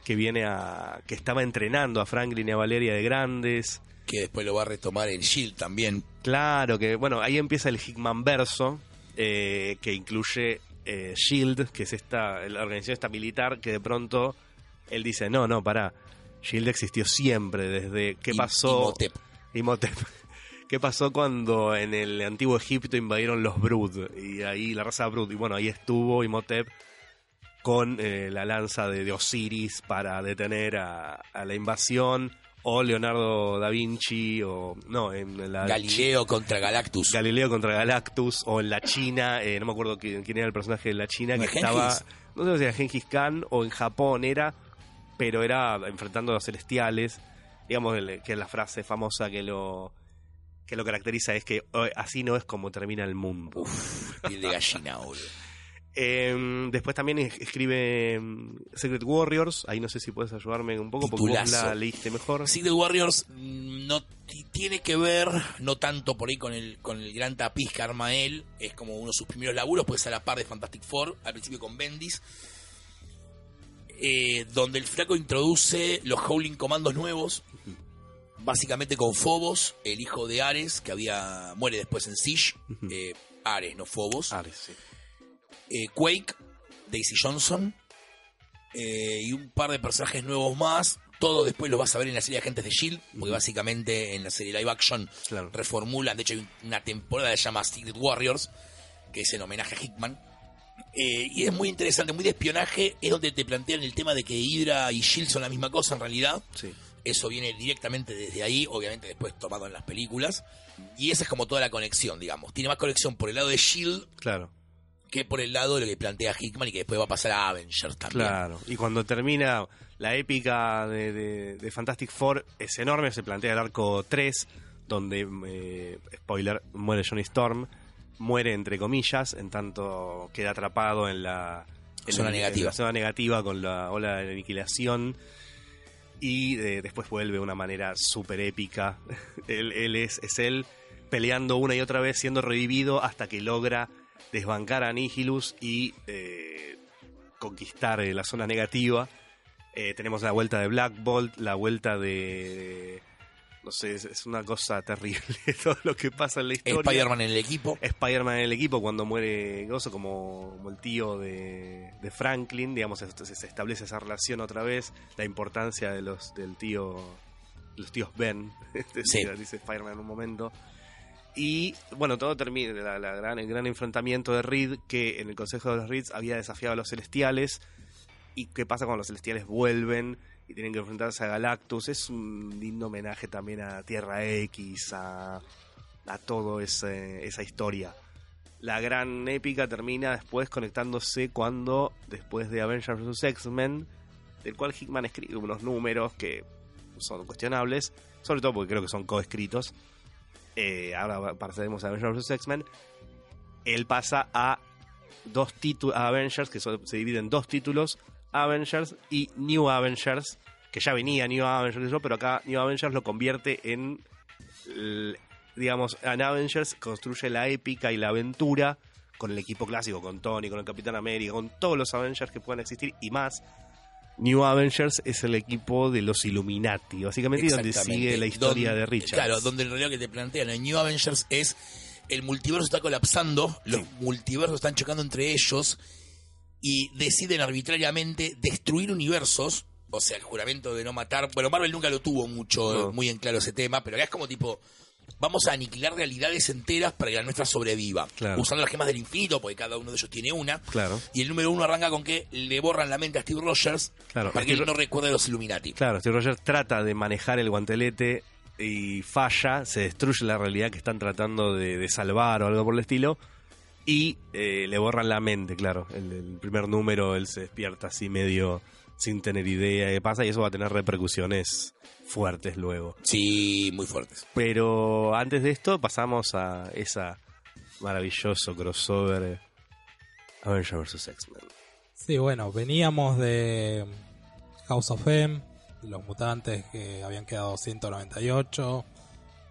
que viene a. que estaba entrenando a Franklin y a Valeria de grandes. Que después lo va a retomar en Shield también. Claro, que bueno, ahí empieza el Hickman verso, eh, que incluye eh, Shield, que es esta, la organización esta militar, que de pronto él dice, no, no, pará, Shield existió siempre, desde qué pasó... Imhotep. Imhotep. ¿Qué pasó cuando en el antiguo Egipto invadieron los Brood? Y ahí la raza Brood, y bueno, ahí estuvo Imhotep con eh, la lanza de, de Osiris para detener a, a la invasión, o Leonardo da Vinci, o no, en la Galileo contra Galactus. Galileo contra Galactus, o en la China, eh, no me acuerdo quién, quién era el personaje de la China, ¿No que es estaba, no sé si era Genghis Khan o en Japón era, pero era enfrentando a los celestiales, digamos que la frase famosa que lo que lo caracteriza es que "Oh, así no es como termina el mundo. Uf, piel de gallina, boludo. Eh, después también es- escribe mm, Secret Warriors, ahí no sé si puedes ayudarme un poco porque vos la leíste mejor. Secret Warriors mm, no ti- tiene que ver, no tanto por ahí con el, con el gran tapiz que arma él, es como uno de sus primeros laburos, puede ser a la par de Fantastic Four, al principio con Bendis, eh, donde el flaco introduce los Howling Comandos nuevos, básicamente con Phobos, el hijo de Ares, que había muere después en Siege, eh, Ares, no Phobos, Ah, sí. Eh, Quake, Daisy Johnson eh, y un par de personajes nuevos más. Todo después lo vas a ver en la serie Agentes de Shield, porque básicamente en la serie live action Claro. reformulan. De hecho, hay una temporada que se llama Secret Warriors, que es en homenaje a Hickman. Eh, y es muy interesante, muy de espionaje. Es donde te plantean el tema de que Hydra y Shield son la misma cosa en realidad. Sí. Eso viene directamente desde ahí, obviamente después tomado en las películas. Y esa es como toda la conexión, digamos. Tiene más conexión por el lado de Shield Claro. Que por el lado de lo que plantea Hickman y que después va a pasar a Avengers también. Claro, y cuando termina la épica de, de- de Fantastic Four es enorme, se plantea el arco 3, donde, eh, spoiler, muere Johnny Storm, muere entre comillas, en tanto queda atrapado en la en Zona en negativa. la zona negativa con la ola de aniquilación y eh, después vuelve de una manera súper épica. él, él es, es él peleando una y otra vez, siendo revivido hasta que logra desbancar a Nihilus y eh, conquistar eh, la zona negativa. Eh, tenemos la vuelta de Black Bolt, la vuelta de... No sé, es, es una cosa terrible todo lo que pasa en la historia. Spider-Man en el equipo. Spider-Man en el equipo cuando muere Gozo como, como el tío de, de Franklin, digamos, se, se establece esa relación otra vez, la importancia de los del tío, los tíos Ben, Sí. dice, dice Spider-Man en un momento. Y bueno, todo termina, el gran enfrentamiento de Reed, que en el Consejo de los Reeds había desafiado a los Celestiales. ¿Y qué pasa cuando los Celestiales vuelven y tienen que enfrentarse a Galactus? Es un lindo homenaje también a Tierra X, a, a ese, esa historia. La gran épica termina después conectándose cuando, después de Avengers vs. X-Men, del cual Hickman escribe unos números que son cuestionables, sobre todo porque creo que son coescritos. Eh, ahora pasaremos a Avengers vs. X-Men. Él pasa a dos títulos, Avengers, que se divide en dos títulos, Avengers y New Avengers, que ya venía New Avengers, pero acá New Avengers lo convierte en digamos, en Avengers construye la épica y la aventura con el equipo clásico, con Tony, con el Capitán América, con todos los Avengers que puedan existir y más. New Avengers es el equipo de los Illuminati, básicamente donde sigue la historia de Richards. Claro, donde en realidad que te plantean en New Avengers es el multiverso está colapsando, los multiversos están chocando entre ellos y deciden arbitrariamente destruir universos. O sea, el juramento de no matar. Bueno, Marvel nunca lo tuvo mucho, No. muy en claro ese tema, pero acá es como tipo. Vamos a aniquilar realidades enteras para que la nuestra sobreviva. Claro. Usando las gemas del infinito, porque cada uno de ellos tiene una. Claro, Y el número uno arranca con que le borran la mente a Steve Rogers claro. para que él Steve- no recuerde a los Illuminati. Claro, Steve Rogers trata de manejar el guantelete y falla, se destruye la realidad que están tratando de, de salvar o algo por el estilo. Y eh, le borran la mente, claro. El, el primer número él se despierta así medio sin tener idea de qué pasa y eso va a tener repercusiones fuertes luego. Sí, muy fuertes. Pero antes de esto pasamos a esa maravilloso crossover Avengers vs. X-Men. Sí, bueno, veníamos de House of M, los mutantes que habían quedado 198,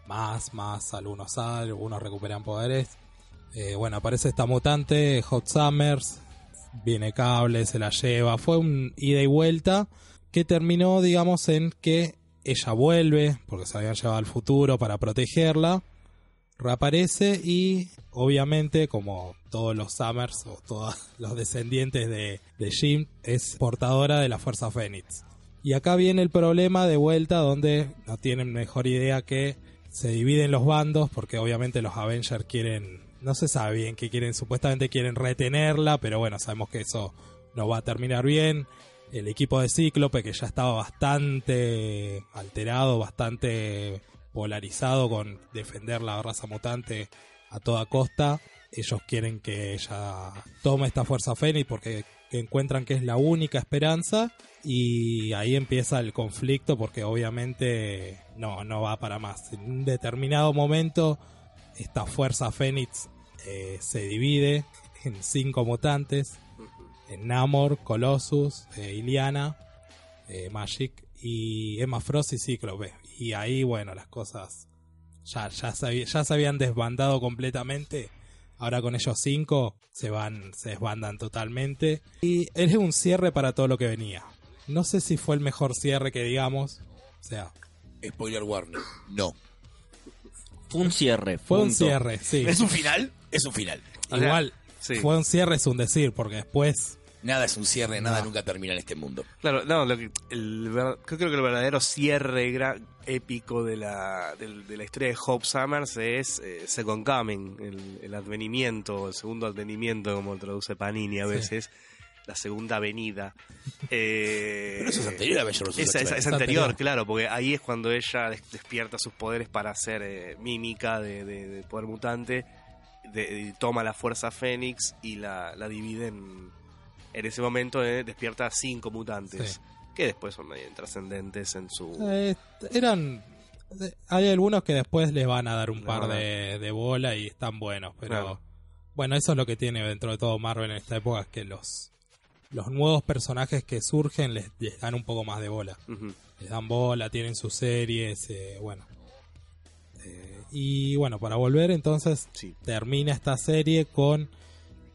más, más, algunos sal, algunos recuperan poderes. Eh, bueno, aparece esta mutante, Hot Summers, viene cable, se la lleva, fue un ida y vuelta que terminó, digamos, en que ella vuelve, porque se habían llevado al futuro para protegerla, reaparece y obviamente como todos los Summers o todos los descendientes de, de Jim es portadora de la Fuerza Fénix. Y acá viene el problema de vuelta donde no tienen mejor idea que se dividen los bandos porque obviamente los Avengers quieren, no se sabe bien qué quieren, supuestamente quieren retenerla, pero bueno, sabemos que eso no va a terminar bien. El equipo de Cíclope que ya estaba bastante alterado, bastante polarizado con defender la raza mutante a toda costa. Ellos quieren que ella tome esta fuerza Fénix porque encuentran que es la única esperanza y ahí empieza el conflicto porque obviamente no, no va para más. En un determinado momento esta fuerza Fénix eh, se divide en cinco mutantes, en Namor, Colossus, eh, Iliana, eh, Magic y Emma Frost y Cíclope. Y ahí, bueno, las cosas ya, ya, se, ya se habían desbandado completamente. Ahora con ellos cinco se van, se desbandan totalmente. Y es un cierre para todo lo que venía. No sé si fue el mejor cierre que digamos. O sea, Spoiler warning. No. Fue un cierre. fue un cierre, sí. ¿Es un final? Es un final. Igual, Sí. fue un cierre es un decir, porque después Nada es un cierre, nada No. nunca termina en este mundo. Claro, no, lo que, el, ver- creo que el verdadero cierre épico de la, de, la historia de Hope Summers es eh, Second Coming, el, el advenimiento, el segundo advenimiento, como traduce Panini a Sí. La segunda venida. Eh, Pero eso es anterior a vs. Es, anterior, anterior. claro, porque ahí es cuando ella des- despierta sus poderes para hacer eh, mímica de, de- de poder mutante, de- toma la fuerza Fénix y la, la divide en, en ese momento eh, despierta a cinco mutantes Sí. que después son medio trascendentes en su Eh, eran. Hay algunos que después les van a dar un par de, de bola y están buenos, pero. Bueno, eso es lo que tiene dentro de todo Marvel en esta época: es que los, los nuevos personajes que surgen les, les dan un poco más de bola. Les dan bola, tienen sus series, eh, bueno. Eh, y bueno, para volver entonces sí termina esta serie con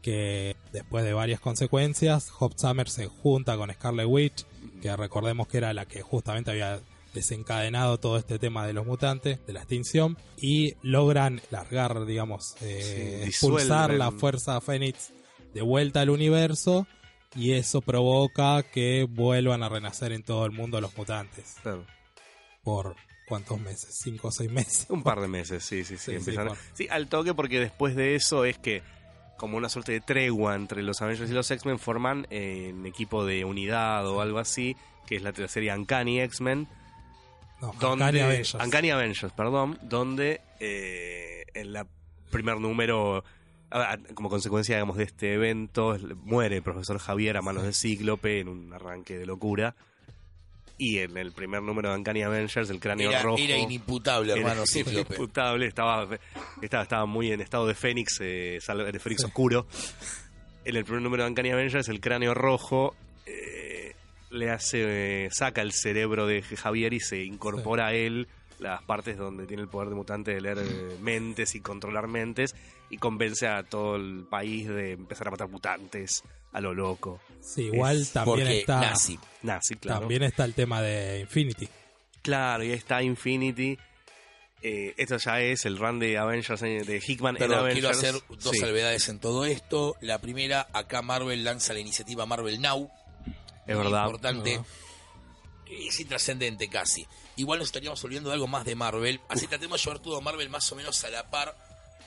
que después de varias consecuencias, Hop Summer se junta con Scarlet Witch, que recordemos que era la que justamente había desencadenado todo este tema de los mutantes, de la extinción, y logran largar, digamos, eh, Sí, expulsar la fuerza Fénix de vuelta al universo, y eso provoca que vuelvan a renacer en todo el mundo los mutantes. claro. Por cuántos meses, cinco o seis meses. un par de meses sí sí sí, Sí, sí, empiezan- por- sí, al toque porque después de eso es que como una suerte de tregua entre los Avengers y los X-Men forman eh, un equipo de unidad o algo así que es la serie Uncanny X-Men No, donde Uncanny Avengers. Uncanny Avengers, perdón, donde eh, en la primer número como consecuencia digamos de este evento muere el profesor Javier a manos de Cíclope en un arranque de locura. Y en el primer número de Uncanny Avengers el cráneo Era, rojo. era inimputable, hermano era Cíclope. imputable, estaba, estaba, estaba muy en estado de Fénix, eh, de Fénix oscuro. En el primer número de Uncanny Avengers, el cráneo rojo eh, le hace, eh, saca el cerebro de Javier y se incorpora a él las partes donde tiene el poder de mutante de leer eh, mentes y controlar mentes y convence a todo el país de empezar a matar mutantes a lo loco. Sí, igual Es también está. nazi. Nazi, claro. También está el tema de Infinity. Claro, y ahí está Infinity. Eh, esto ya es el run de Avengers eh, de Hickman en Perdón, Avengers. quiero hacer dos Sí. salvedades en todo esto. La primera, acá Marvel lanza la iniciativa Marvel Now. Es muy verdad. Importante. Que Es intrascendente casi. Igual nos estaríamos olvidando de algo más de Marvel. Así tratemos de llevar todo Marvel más o menos a la par.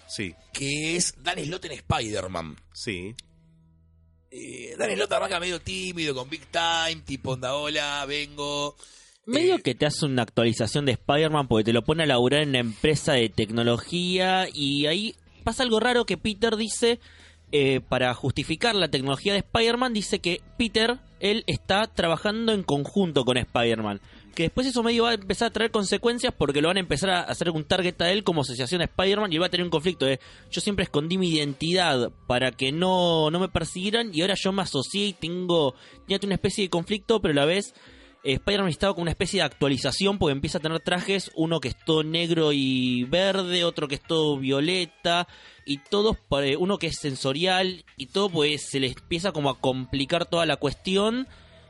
Sí, Que es Dan Slott en Spider-Man. sí. Eh, Dan Slott arranca medio tímido, con Big Time, tipo onda, hola, vengo. Medio Eh, que te hace una actualización de Spider-Man porque te lo pone a laburar en una empresa de tecnología y ahí pasa algo raro que Peter dice, eh, para justificar la tecnología de Spider-Man, dice que Peter, él está trabajando en conjunto con Spider-Man. Que después eso medio va a empezar a traer consecuencias porque lo van a empezar a hacer un target a él como asociación a Spider-Man y él va a tener un conflicto de yo siempre escondí mi identidad para que no, no me persiguieran y ahora yo me asocié y tengo, tenía una especie de conflicto pero a la vez eh, Spider-Man estaba con una especie de actualización porque empieza a tener trajes, uno que es todo negro y verde, otro que es todo violeta, y todos, uno que es sensorial, y todo pues se le empieza como a complicar toda la cuestión,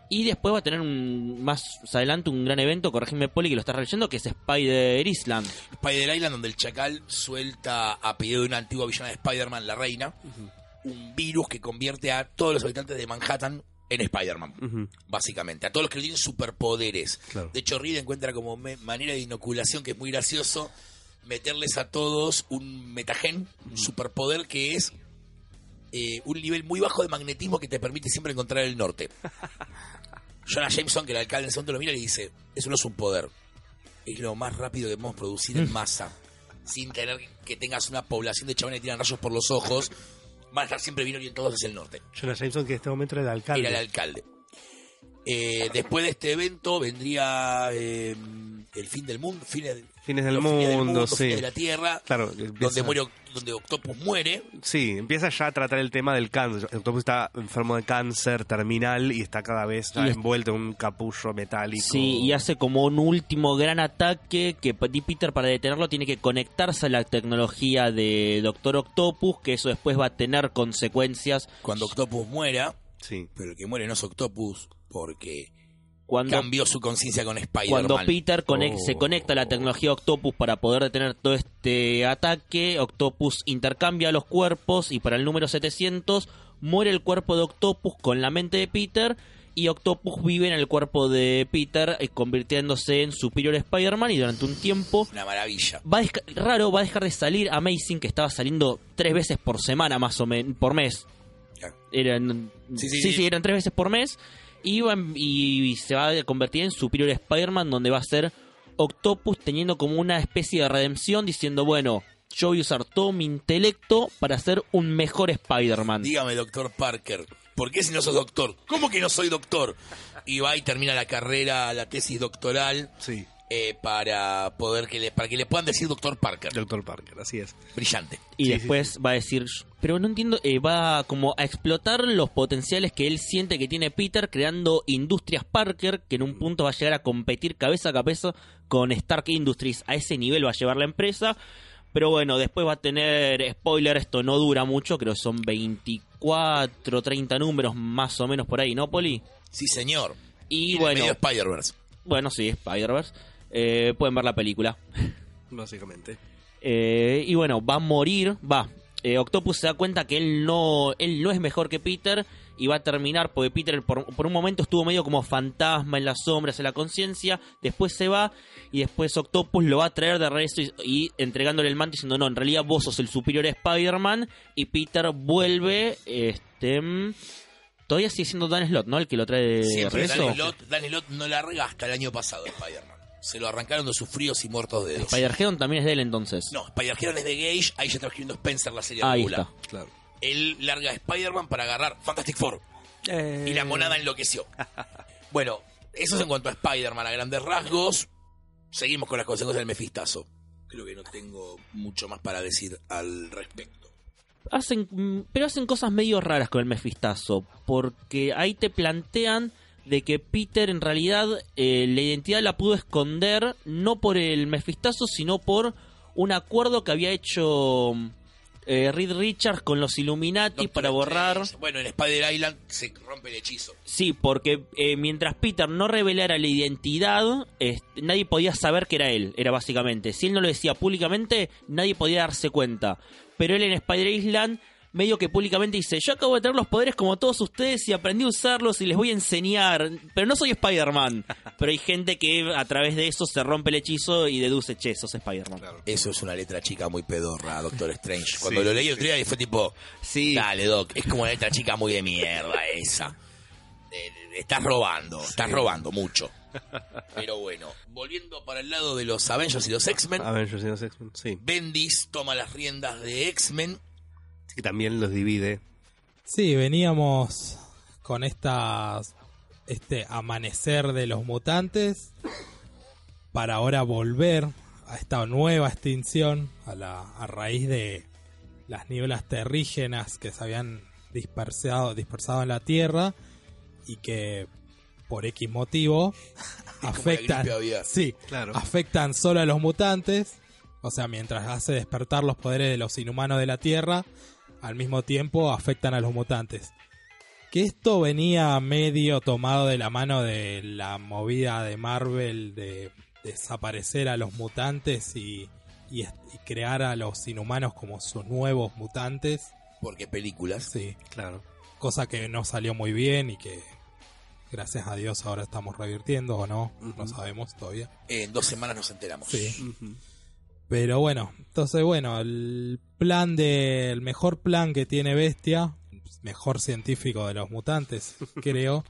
y después va a tener un, más adelante un gran evento, corregime Poli que lo estás leyendo, que es Spider Island. Spider Island, donde el chacal suelta a pedido de una antigua villana de Spider-Man, la reina, un virus que convierte a todos los habitantes de Manhattan en Spider-Man. Básicamente, a todos los que tienen superpoderes. Claro. De hecho, Reed encuentra como me- manera de inoculación que es muy gracioso meterles a todos un metagen, un superpoder que es eh, un nivel muy bajo de magnetismo que te permite siempre encontrar el norte. Jonah Jameson, que el alcalde en ese momento lo mira y dice, eso no es un poder, es lo más rápido que podemos producir en masa, sin tener que tengas una población de chabones que tiran rayos por los ojos, van a estar siempre bien orientados hacia el norte Jonah Jameson, que en este momento era el alcalde. era el alcalde. Eh, después de este evento vendría eh, el fin del mundo, fines, Fines del los fines mundo, sí. fines de la Tierra, Claro, empieza- donde muere, donde Octopus muere. Sí, empieza ya a tratar el tema del cáncer. Octopus está enfermo de cáncer terminal y está cada vez es- envuelto en un capullo metálico. Sí, y hace como un último gran ataque que Peter para detenerlo tiene que conectarse a la tecnología de Doctor Octopus, que eso después va a tener consecuencias Cuando Octopus muera, Sí. pero el que muere no es Octopus porque cuando cambió su conciencia con Spider-Man. Cuando Peter conec- Oh. se conecta a la tecnología Octopus para poder detener todo este ataque, Octopus intercambia los cuerpos y para el número 700 muere el cuerpo de Octopus con la mente de Peter y Octopus vive en el cuerpo de Peter eh, convirtiéndose en Superior Spider-Man y durante un tiempo Una maravilla. va a deja- raro va a dejar de salir Amazing que estaba saliendo tres veces por semana más o menos por mes eran Sí, sí, sí, sí, sí. eran tres veces por mes y, va- y se va a convertir en Superior Spider-Man donde va a ser Octopus teniendo como una especie de redención diciendo bueno yo voy a usar todo mi intelecto para ser un mejor Spider-Man. Dígame, doctor Parker, ¿por qué si no sos doctor? ¿Cómo que no soy doctor? Y va y termina la carrera, la tesis doctoral, Sí, eh, para poder que le, para que le puedan decir doctor Parker. Doctor Parker, así es. Brillante. Y Sí, después va a decir, pero no entiendo, eh, va como a explotar los potenciales que él siente que tiene Peter creando Industrias Parker, que en un punto va a llegar a competir cabeza a cabeza con Stark Industries. A ese nivel va a llevar la empresa. Pero bueno, después va a tener, spoiler, esto no dura mucho, creo que son 24, 30 números más o menos por ahí, ¿no, Poli? Sí, señor. Y Tiene bueno, Spider-Verse. bueno, sí, Spider-Verse. Eh, pueden ver la película. Básicamente. Eh, y bueno, va a morir, va. eh, Octopus se da cuenta que él no, él no es mejor que Peter y va a terminar porque Peter por, por un momento estuvo medio como fantasma en las sombras, en la conciencia, después se va y después Octopus lo va a traer de regreso y, y entregándole el manto diciendo no, en realidad vos sos el superior Spider-Man y Peter vuelve, este... mm, Todavía sigue siendo Dan Slott, ¿no? El que lo trae de Siempre regreso. Dan Slott, Dan Slott no larga hasta el año pasado Spider-Man. Se lo arrancaron de sus fríos y muertos dedos. Spider-Geddon también es de él entonces. No, Spider-Man es de Gage, ahí ya está escribiendo Spencer la serie Ahí regular. está. Claro. Él larga a Spider-Man para agarrar Fantastic Four. Y la monada enloqueció. bueno, eso es en cuanto a Spider-Man a grandes rasgos. Seguimos con las consecuencias del Mefistazo. Creo que no tengo mucho más para decir al respecto. hacen mm, pero hacen cosas medio raras con el Mefistazo porque ahí te plantean de que Peter en realidad eh, la identidad la pudo esconder no por el Mefistazo sino por un acuerdo que había hecho eh, Reed Richards con los Illuminati Doctor para borrar Strange. Bueno, en Spider Island se rompe el hechizo. Sí, porque eh, mientras Peter no revelara la identidad, eh, nadie podía saber que era él, era básicamente. Si él no lo decía públicamente, nadie podía darse cuenta. Pero él en Spider Island medio que públicamente dice, yo acabo de tener los poderes como todos ustedes y aprendí a usarlos y les voy a enseñar, pero no soy Spider-Man. pero hay gente que a través de eso se rompe el hechizo y deduce, che, sos Spider-Man. Eso es una letra chica muy pedorra, Doctor Strange. Cuando Sí. lo leí el otro día fue tipo, Sí. dale, Doc, es como una letra chica muy de mierda esa. Eh, estás robando, estás robando mucho. Pero bueno, volviendo para el lado de los Avengers y los X-Men, Avengers y los X-Men, sí. Bendis toma las riendas de X-Men. Que también los divide. Sí, veníamos con estas este amanecer de los mutantes para ahora volver a esta nueva extinción a la a raíz de las nieblas terrígenas que se habían dispersado dispersado en la Tierra y que por X motivo afectan sí, Claro. afectan solo a los mutantes, o sea, mientras hace despertar los poderes de los inhumanos de la Tierra, al mismo tiempo afectan a los mutantes. Que esto venía medio tomado de la mano de la movida de Marvel de desaparecer a los mutantes y, y est- y crear a los inhumanos como sus nuevos mutantes. Porque películas. Sí, Claro. cosa que no salió muy bien y que gracias a Dios ahora estamos revirtiendo o no, no sabemos todavía. En dos semanas nos enteramos. Sí. Pero bueno, entonces bueno, el plan de el mejor plan que tiene Bestia, mejor científico de los mutantes, creo.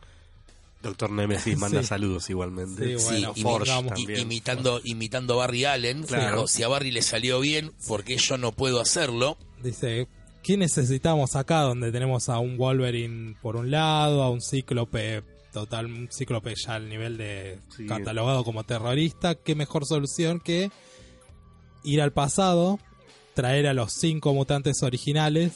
Doctor Nemesis manda Sí. saludos igualmente. Sí, bueno, Forge digamos- i- también. imitando, imitando a Barry Allen. Claro. Dijo, si a Barry le salió bien, ¿por qué yo no puedo hacerlo? Dice, ¿qué necesitamos acá donde tenemos a un Wolverine por un lado, a un Cíclope total, un Cíclope ya al nivel de Sí. catalogado como terrorista? ¿Qué mejor solución que ir al pasado, traer a los cinco mutantes originales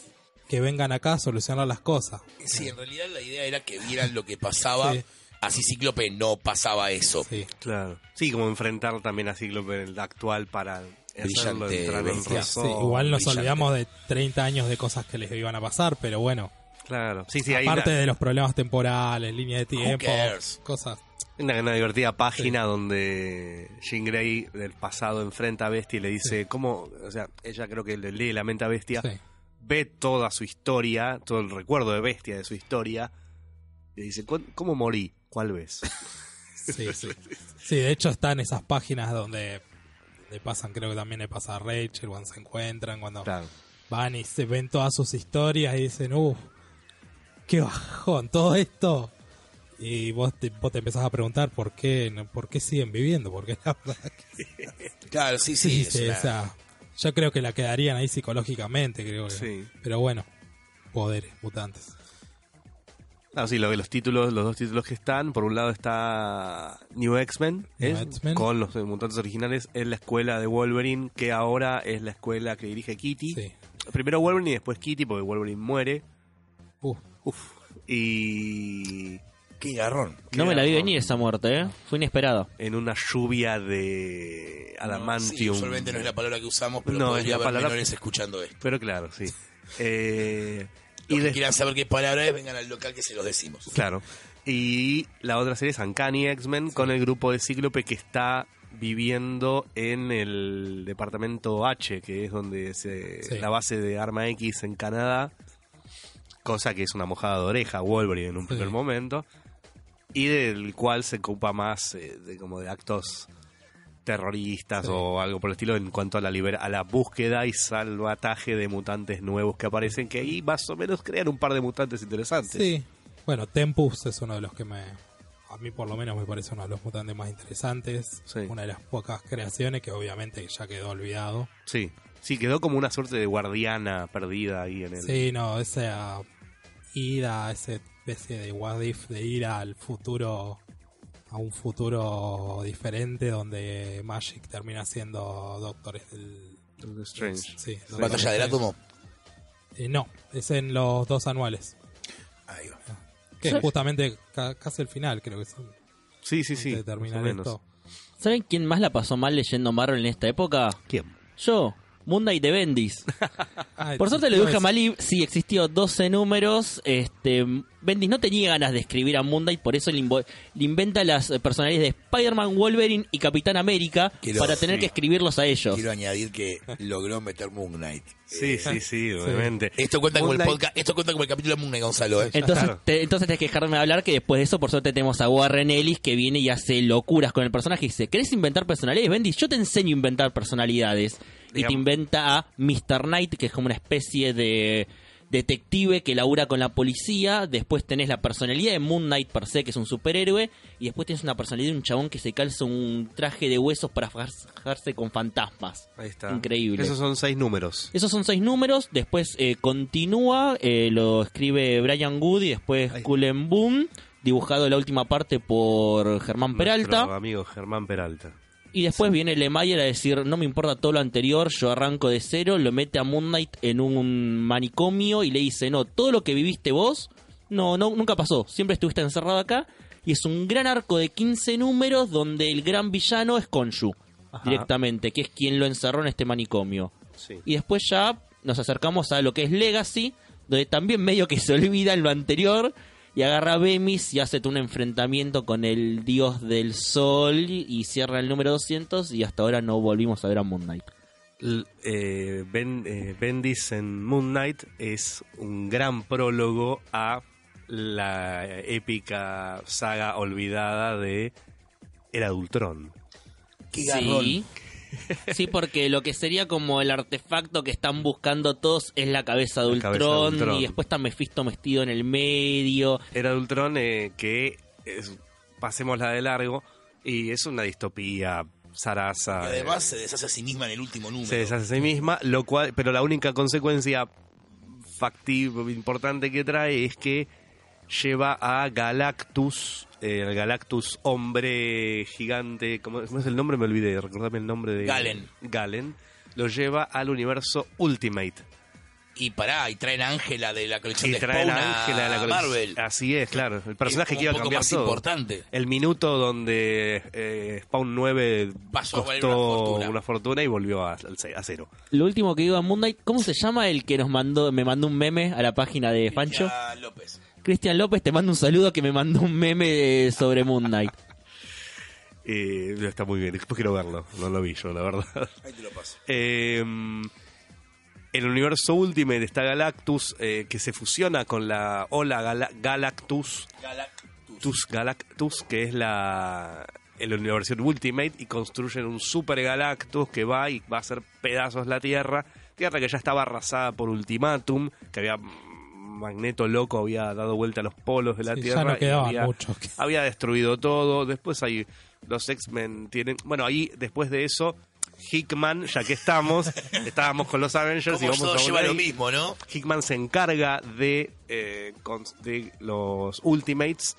que vengan acá a solucionar las cosas? Sí, en realidad la idea era que vieran lo que pasaba. Sí. Así Cíclope no pasaba eso. Sí. Claro. Sí, como enfrentar también a Cíclope el actual para hacerlo entrar en razón. Sí, igual nos brillante. olvidamos de 30 años de cosas que les iban a pasar, pero bueno, Claro. Sí, sí, hay aparte una, de los problemas temporales, línea de tiempo, cosas. una, una divertida página donde Jean Grey del pasado enfrenta a Bestia y le dice cómo, o sea, ella creo que le lee la mente a Bestia, Sí. ve toda su historia, todo el recuerdo de Bestia de su historia y dice, "¿Cu- ¿cómo morí? ¿Cuál ves? Sí, sí. Sí, de hecho están esas páginas donde le pasan, creo que también le pasa a Rachel cuando se encuentran, cuando Claro. van y se ven todas sus historias y dicen, uff, qué bajón, todo esto. Y vos te, vos te empezás a preguntar por qué, por qué siguen viviendo, porque la verdad que Claro, sí, sí. sí, es sí, una- o sea, Yo creo que la quedarían ahí psicológicamente, creo que. Sí. Pero bueno, poderes, mutantes. Ah, sí, lo los títulos, los dos títulos que están, por un lado está New X-Men, con los mutantes originales, es la escuela de Wolverine, que ahora es la escuela que dirige Kitty. Sí. Primero Wolverine y después Kitty, porque Wolverine muere. Uh, Uf. Y Qué garrón. No me la vi venir esa muerte, ¿eh? Fue inesperado. en una lluvia de Sí, adamantium. usualmente no es la palabra que usamos, pero No, es la palabra- menores escuchando esto. Pero claro, sí. Eh, Los y que de- quieran saber qué palabra es, vengan al local que se los decimos. Claro. Y la otra serie es Uncanny X-Men con el grupo de Cíclope que está viviendo en el departamento H, que es donde se Sí. la base de Arma X en Canadá, cosa que es una mojada de oreja Wolverine en un Sí. primer momento, y del cual se ocupa más eh, de como de actos terroristas Sí. o algo por el estilo en cuanto a la libera a la búsqueda y salvataje de mutantes nuevos que aparecen que ahí más o menos crean un par de mutantes interesantes. sí. Bueno, Tempus es uno de los que me. A mí, por lo menos, me parece uno de los mutantes más interesantes. Sí. Una de las pocas creaciones que, obviamente, ya quedó olvidado. Sí, sí, quedó como una suerte de guardiana perdida ahí en el... Sí, no, esa ida, esa especie de what if de ir al futuro, a un futuro diferente donde Magic termina siendo Doctor del... Strange. Sí, Doctor Batalla del átomo. Eh, no, es en los dos anuales. Ahí va. Que Sí. es justamente ca- casi el final, creo que es. Sí, sí, sí. terminar esto. ¿Saben quién más la pasó mal leyendo Marvel en esta época? ¿Quién? Yo, Knight de Bendis. Por suerte le no dije a es- Malib, sí, existió 12 números. Este, Bendis no tenía ganas de escribir a Moon Knight, por eso le, inventa las personalidades de Spider-Man, Wolverine y Capitán América Quiero- para tener sí. que escribirlos a ellos. Quiero añadir que logró meter Moon Knight. Sí, Eh, sí, sí, obviamente. Esto cuenta como el podcast, esto cuenta como el capítulo de Moon Knight, Gonzalo, ¿eh? Entonces, Claro. te- entonces tenés que dejarme hablar que después de eso, por suerte, tenemos a Warren Ellis que viene y hace locuras con el personaje y dice, ¿querés inventar personalidades? Bendis, yo te enseño a inventar personalidades. Y te inventa a Mr. Knight, que es como una especie de detective que labura con la policía. Después tenés la personalidad de Moon Knight per se, que es un superhéroe. Y después tienes una personalidad de un chabón que se calza un traje de huesos para fajarse con fantasmas. Ahí está. Increíble. Esos son seis números. Esos son seis números, después eh, continúa, eh, lo escribe Brian Wood y después. Cullen Boom, dibujado la última parte por Germán Peralta. Amigo Germán Peralta. Y después viene Lemaier a decir, no me importa todo lo anterior, yo arranco de cero, lo mete a Moon Knight en un manicomio y le dice, no, todo lo que viviste vos, no, no, nunca pasó, siempre estuviste encerrado acá. Y es un gran arco de 15 números donde el gran villano es Konshu, Ajá. directamente, que es quien lo encerró en este manicomio. Sí. Y después ya nos acercamos a lo que es Legacy, donde también medio que se olvida en lo anterior y agarra a Bemis y hace un enfrentamiento con el dios del sol y cierra el número 200 y hasta ahora no volvimos a ver a Moon Knight. L- eh, Ben- eh, Bendis en Moon Knight es un gran prólogo a la épica saga olvidada de Era de Ultron. Qué. Sí. Sí, porque lo que sería como el artefacto que están buscando todos es la cabeza de La cabeza de Ultron, y después está Mephisto vestido en el medio. Era de Ultron eh, que es, pasémosla de largo y es una distopía zaraza. Y además se deshace a sí misma en el último número. se deshace a sí misma, lo cual, pero la única consecuencia factible importante que trae es que lleva a Galactus, eh, el Galactus hombre gigante, ¿cómo, cómo es el nombre? Me olvidé, recordame el nombre de Galen. Galen, lo lleva al universo Ultimate. Y pará, y traen a Ángela de la colección Y de traen Spawn a Ángela de la colección. Marvel. Así es, claro. El personaje Es que iba a cambiar más todo. importante. El minuto donde eh, Spawn 9 Pasó costó una fortuna. una fortuna y volvió a, cero. Lo último que iba a Moon Knight, ¿cómo se llama el que nos mandó, me mandó un meme a la página de Fancho? Cristian López. Cristian López, te mando un saludo que me mandó un meme sobre Moon Knight. Eh, está muy bien, después quiero verlo. No lo vi yo, la verdad. Ahí te lo paso. Eh, el universo Ultimate está Galactus, eh, que se fusiona con la Ola Gala- Galactus, Galactus. Tus Galactus, que es la, el- versión Ultimate, y construyen un Super Galactus que va y va a hacer pedazos la Tierra. Tierra que ya estaba arrasada por Ultimatum, que había. Magneto loco había dado vuelta a los polos de la Sí, ya Tierra. no y había- muchos. había destruido todo. Después hay los X-Men tienen, bueno, ahí después de eso Hickman, ya que estamos, estábamos con los Avengers y vamos todo a lleva lo mismo, ¿no? Hickman se encarga de, eh, con- de los Ultimates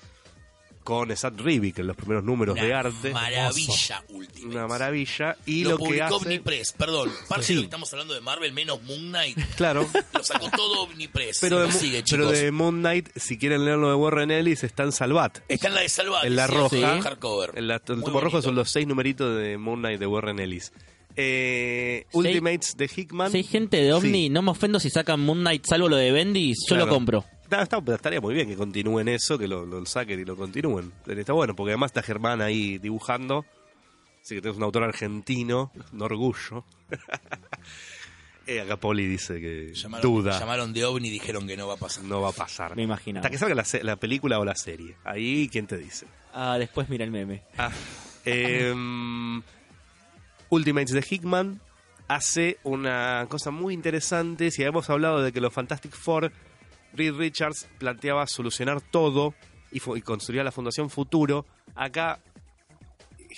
con Sat Rivik en los primeros números de arte. Maravilla última. Una maravilla. Y lo, lo, que publicó hace. Omnipress, perdón. Parte Sí. de lo que estamos hablando de Marvel, menos Moon Knight. Claro. Lo sacó todo Omnipress. Pero de, sigue, pero de Moon Knight, si quieren leerlo de Warren Ellis, está en Salvat. Está en la de Salvat. En la sí, roja. sí, hardcover. En la, rojo bonito. son los seis numeritos de Moon Knight de Warren Ellis. Eh. Ultimates de Hickman. Si hay gente de Omni, Sí. no me ofendo si sacan Moon Knight, salvo lo de Bendis, yo Claro. lo compro. Está- está- pero estaría muy bien que continúen eso, que lo, lo saquen y lo continúen. Está bueno, porque además está Germán ahí dibujando. Así que tenés un autor argentino, un orgullo. Eh, acá Poli dice que Llamaron, duda, llamaron de OVNI y dijeron que no va a pasar. no va a pasar. Me imaginaba. Hasta que salga la película o la serie. Ahí, ¿quién te dice? Ah, después mira el meme. Ah, em, Ultimates de Hickman hace una cosa muy interesante. Si habíamos hablado de que los Fantastic Four, Reed Richards planteaba solucionar todo y, y construía la Fundación Futuro, acá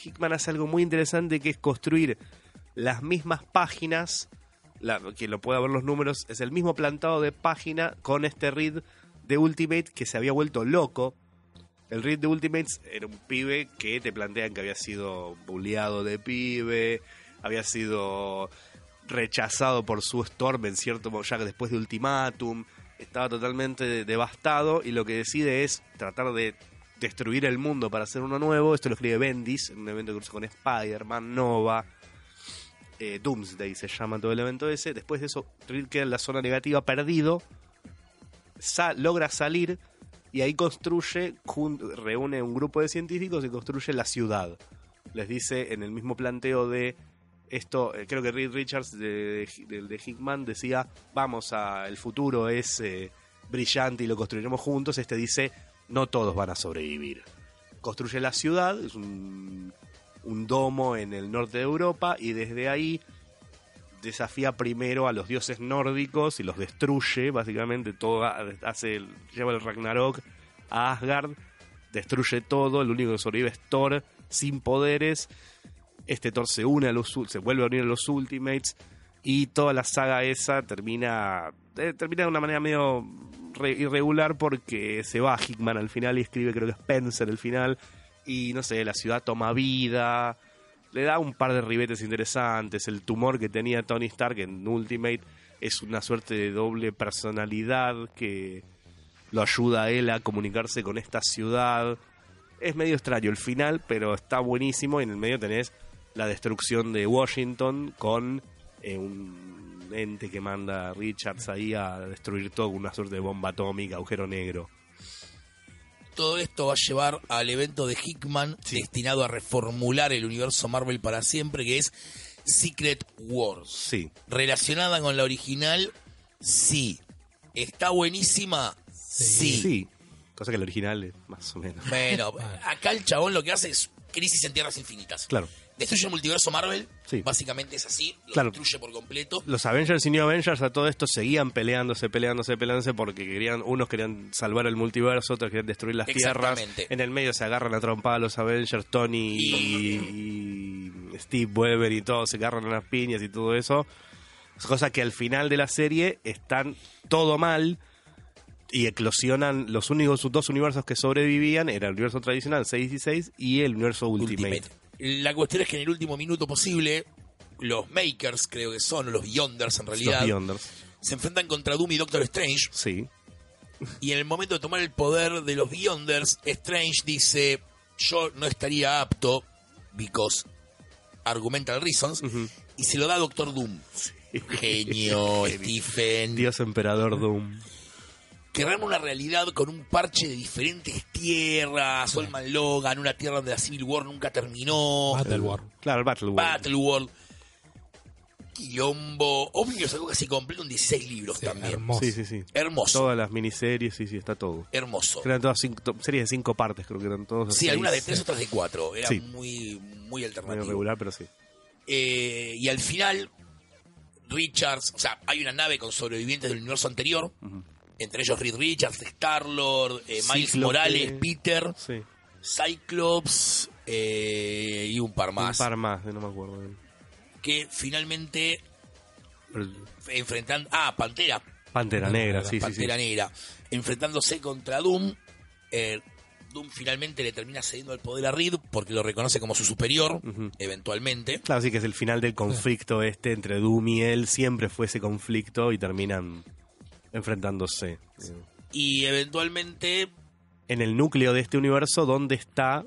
Hickman hace algo muy interesante que es construir las mismas páginas. La, quien lo pueda ver los números, es el mismo plantado de página con este Reed de Ultimate que se había vuelto loco. El Reed de Ultimates era un pibe que te plantean que había sido bulleado de pibe, había sido rechazado por su Storm en cierto modo, ya después de Ultimatum, estaba totalmente devastado y lo que decide es tratar de destruir el mundo para hacer uno nuevo. Esto lo escribe Bendis en un evento que cruza con Spider-Man, Nova, eh, Doomsday se llama todo el evento ese. Después de eso, Reed queda en la zona negativa perdido, logra salir y ahí construye, reúne un grupo de científicos y construye la ciudad. Les dice en el mismo planteo de esto, eh, creo que Reed Richards de, de, Hickman decía, vamos a, el futuro es eh, brillante y lo construiremos juntos. Este dice, no todos van a sobrevivir. Construye la ciudad, es un, un domo en el norte de Europa y desde ahí desafía primero a los dioses nórdicos y los destruye, básicamente todo hace lleva el Ragnarok a Asgard, destruye todo, el único que sobrevive es Thor sin poderes. Este Thor se une a los se vuelve a unir a los Ultimates y toda la saga esa termina eh, termina de una manera medio re- irregular porque se va Hickman al final y escribe creo que Spencer el final y no sé, la ciudad toma vida, le da un par de ribetes interesantes. El tumor que tenía Tony Stark en Ultimate es una suerte de doble personalidad que lo ayuda a él a comunicarse con esta ciudad. Es medio extraño el final, pero está buenísimo. Y en el medio tenés la destrucción de Washington con eh, un ente que manda a Richards ahí a destruir todo con una suerte de bomba atómica, agujero negro. Todo esto va a llevar al evento de Hickman destinado a reformular el universo Marvel para siempre, que es Secret Wars. Sí, Relacionada con la original, sí. ¿Está buenísima? Sí. sí. Cosa que el original es más o menos. Bueno, acá el chabón lo que hace es crisis en tierras infinitas. Claro. Destruye el multiverso Marvel, Sí. básicamente es así, lo Claro. destruye por completo. los Avengers y New Avengers a todo esto seguían peleándose, peleándose, peleándose porque querían, unos querían salvar el multiverso, otros querían destruir las tierras. En el medio se agarran a trompada los Avengers, Tony y, y Steve Weber y todos se agarran a las piñas y todo eso. Cosa que al final de la serie están todo mal y eclosionan los únicos dos universos que sobrevivían era el universo tradicional 616 y el universo Ultimate. Ultimate. La cuestión es que en el último minuto posible, los Makers, creo que son, o los Beyonders en Los realidad, Beyonders. se enfrentan contra Doom y Doctor Strange. Sí. Y en el momento de tomar el poder de los Beyonders, Strange dice: Yo no estaría apto, because argumental reasons, y se lo da a Doctor Doom. Genio, Stephen. Dios Emperador Doom. Crearon una realidad con un parche de diferentes tierras, Solman Logan, una tierra donde la Civil War nunca terminó, Battleworld. Claro, el Battle World. Battle World, Quilombo, Obvio sacó casi completo en 16 libros Sí, también. hermoso. Sí, sí, sí. Hermoso, Todas las miniseries, sí, sí, está todo. hermoso. Eran todas cinco, series de cinco partes, creo que eran todos. Sí, algunas de tres, otras de cuatro. Era Sí. muy, muy Medio alternativo. regular, pero sí. Eh, y al final, Richards, o sea, hay una nave con sobrevivientes del universo anterior, entre ellos Reed Richards, Star-Lord, eh, Miles Cíclope. Morales, Peter, que finalmente enfrentando... Ah, Pantera. Pantera Negra, sí, sí, sí. Pantera Negra. Enfrentándose contra Doom. eh, Doom finalmente le termina cediendo el poder a Reed porque lo reconoce como su superior, eventualmente. Claro, sí que es el final del conflicto este entre Doom y él. Siempre fue ese conflicto y terminan enfrentándose. Y eventualmente En el núcleo de este universo, ¿dónde está?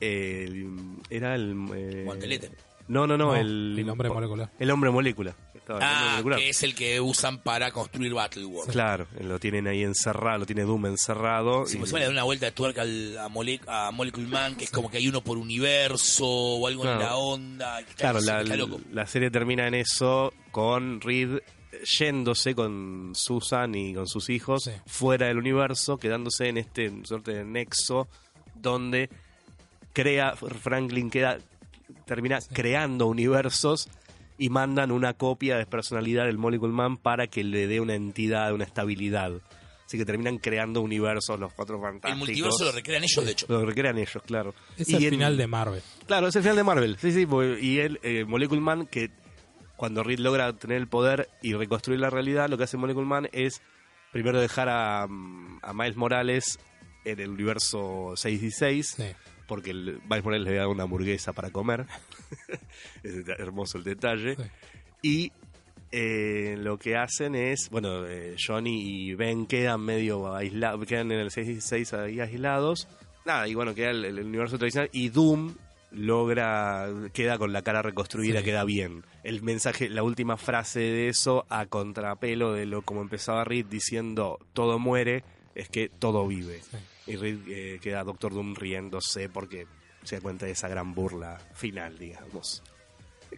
eh, el- era el. eh, Guantelete. No, no, no, No, el. el hombre molecular. El hombre molécula. Estaba el hombre Ah, molecular. que es el que usan para construir Battleworld. Claro, lo tienen ahí encerrado, lo tiene Doom encerrado. Si y- me suena de una vuelta de tuerca al- a, Mole- a Molecule Man, que es como que hay uno por universo o algo en la onda. Claro, la, la serie termina en eso con Reed yéndose con Susan y con sus hijos Sí. fuera del universo, quedándose en este suerte de nexo donde crea Franklin queda termina creando universos y mandan una copia de personalidad del Molecule Man para que le dé una entidad, una estabilidad. Así que terminan creando universos los cuatro fantásticos. El multiverso lo recrean ellos, de hecho. Lo recrean ellos, claro. Es Y el en- final de Marvel. Claro, es el final de Marvel. Sí, sí. Y él, eh, Molecule Man, que cuando Reed logra tener el poder y reconstruir la realidad, lo que hace Molecule Man es primero dejar a, mm, a Miles Morales en el universo 616, Sí. porque el- Miles Morales le había dado una hamburguesa para comer. es hermoso el detalle. Sí. Y eh, lo que hacen es, bueno, eh, Johnny y Ben quedan medio aislados, quedan en el 616 ahí aislados. Nada, y bueno, queda el, el universo tradicional y Doom logra, queda con la cara reconstruida, Sí. queda bien. El mensaje, la última frase de eso, a contrapelo de lo como empezaba Reed diciendo todo muere, es que todo vive. Sí. Y Reed eh, queda Doctor Doom riéndose porque se da cuenta de esa gran burla final, digamos.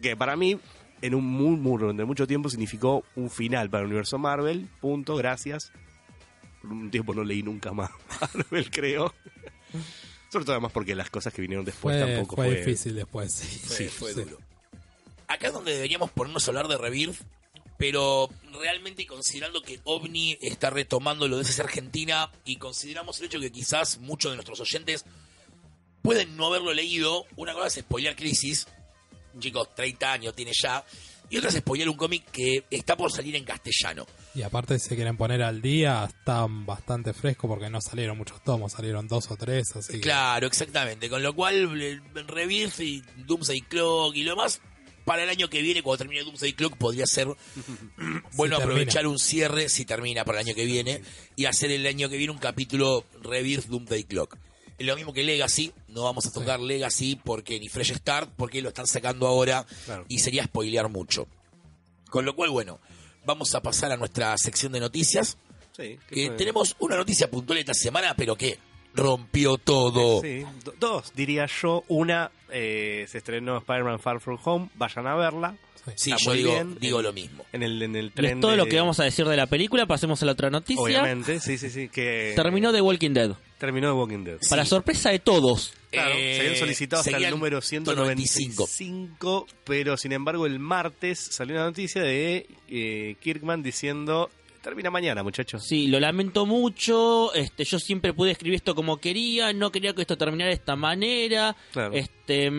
Que para mí, en un murmuro durante mucho tiempo, significó un final para el universo Marvel. Punto, gracias. Por un tiempo no leí nunca más Marvel, creo. Sobre todo además porque las cosas que vinieron después Fue, tampoco fue fue... difícil después. Sí, Fue, fue Sí. duro. Acá es donde deberíamos ponernos a hablar de Rebirth, pero realmente considerando que OVNI está retomando lo de esa Argentina y consideramos el hecho que quizás muchos de nuestros oyentes pueden no haberlo leído, una cosa es spoilear Crisis, chicos, 30 años tiene ya, y otra es spoilear un cómic que está por salir en castellano. Y aparte, si se quieren poner al día, están bastante frescos porque no salieron muchos tomos, salieron dos o tres. Así que- Claro, exactamente. Con lo cual, eh, Rebirth y Doomsday Clock y lo más, para el año que viene, cuando termine Doomsday Clock, podría ser bueno Si aprovechar termina. un cierre, si termina para el año que viene, y hacer el año que viene un capítulo Rebirth Doomsday Clock. Es lo mismo que Legacy, no vamos a tocar Legacy porque ni Fresh Start, porque lo están sacando ahora Claro. y sería spoilear mucho. Con lo cual, bueno, vamos a pasar a nuestra sección de noticias, Sí, que fue- tenemos una noticia puntual esta semana, pero que rompió todo. Sí, do- dos, diría yo. Una, eh, se estrenó Spider-Man Far From Home, vayan a verla. Sí. Sí, Está yo digo, bien. digo En- lo mismo. En el, en el Y tren es todo de- lo que vamos a decir de la película. Pasemos a la otra noticia. Obviamente, sí, sí, sí. Que Terminó The Walking Dead. Terminó The Walking Dead. Para sorpresa de todos. Claro, Eh, se habían solicitado hasta el número 195. 195, pero sin embargo el martes salió una noticia de eh, Kirkman diciendo, termina mañana muchachos. Sí, lo lamento mucho. Este, yo siempre pude escribir esto como quería. No quería que esto terminara de esta manera. Claro. Este.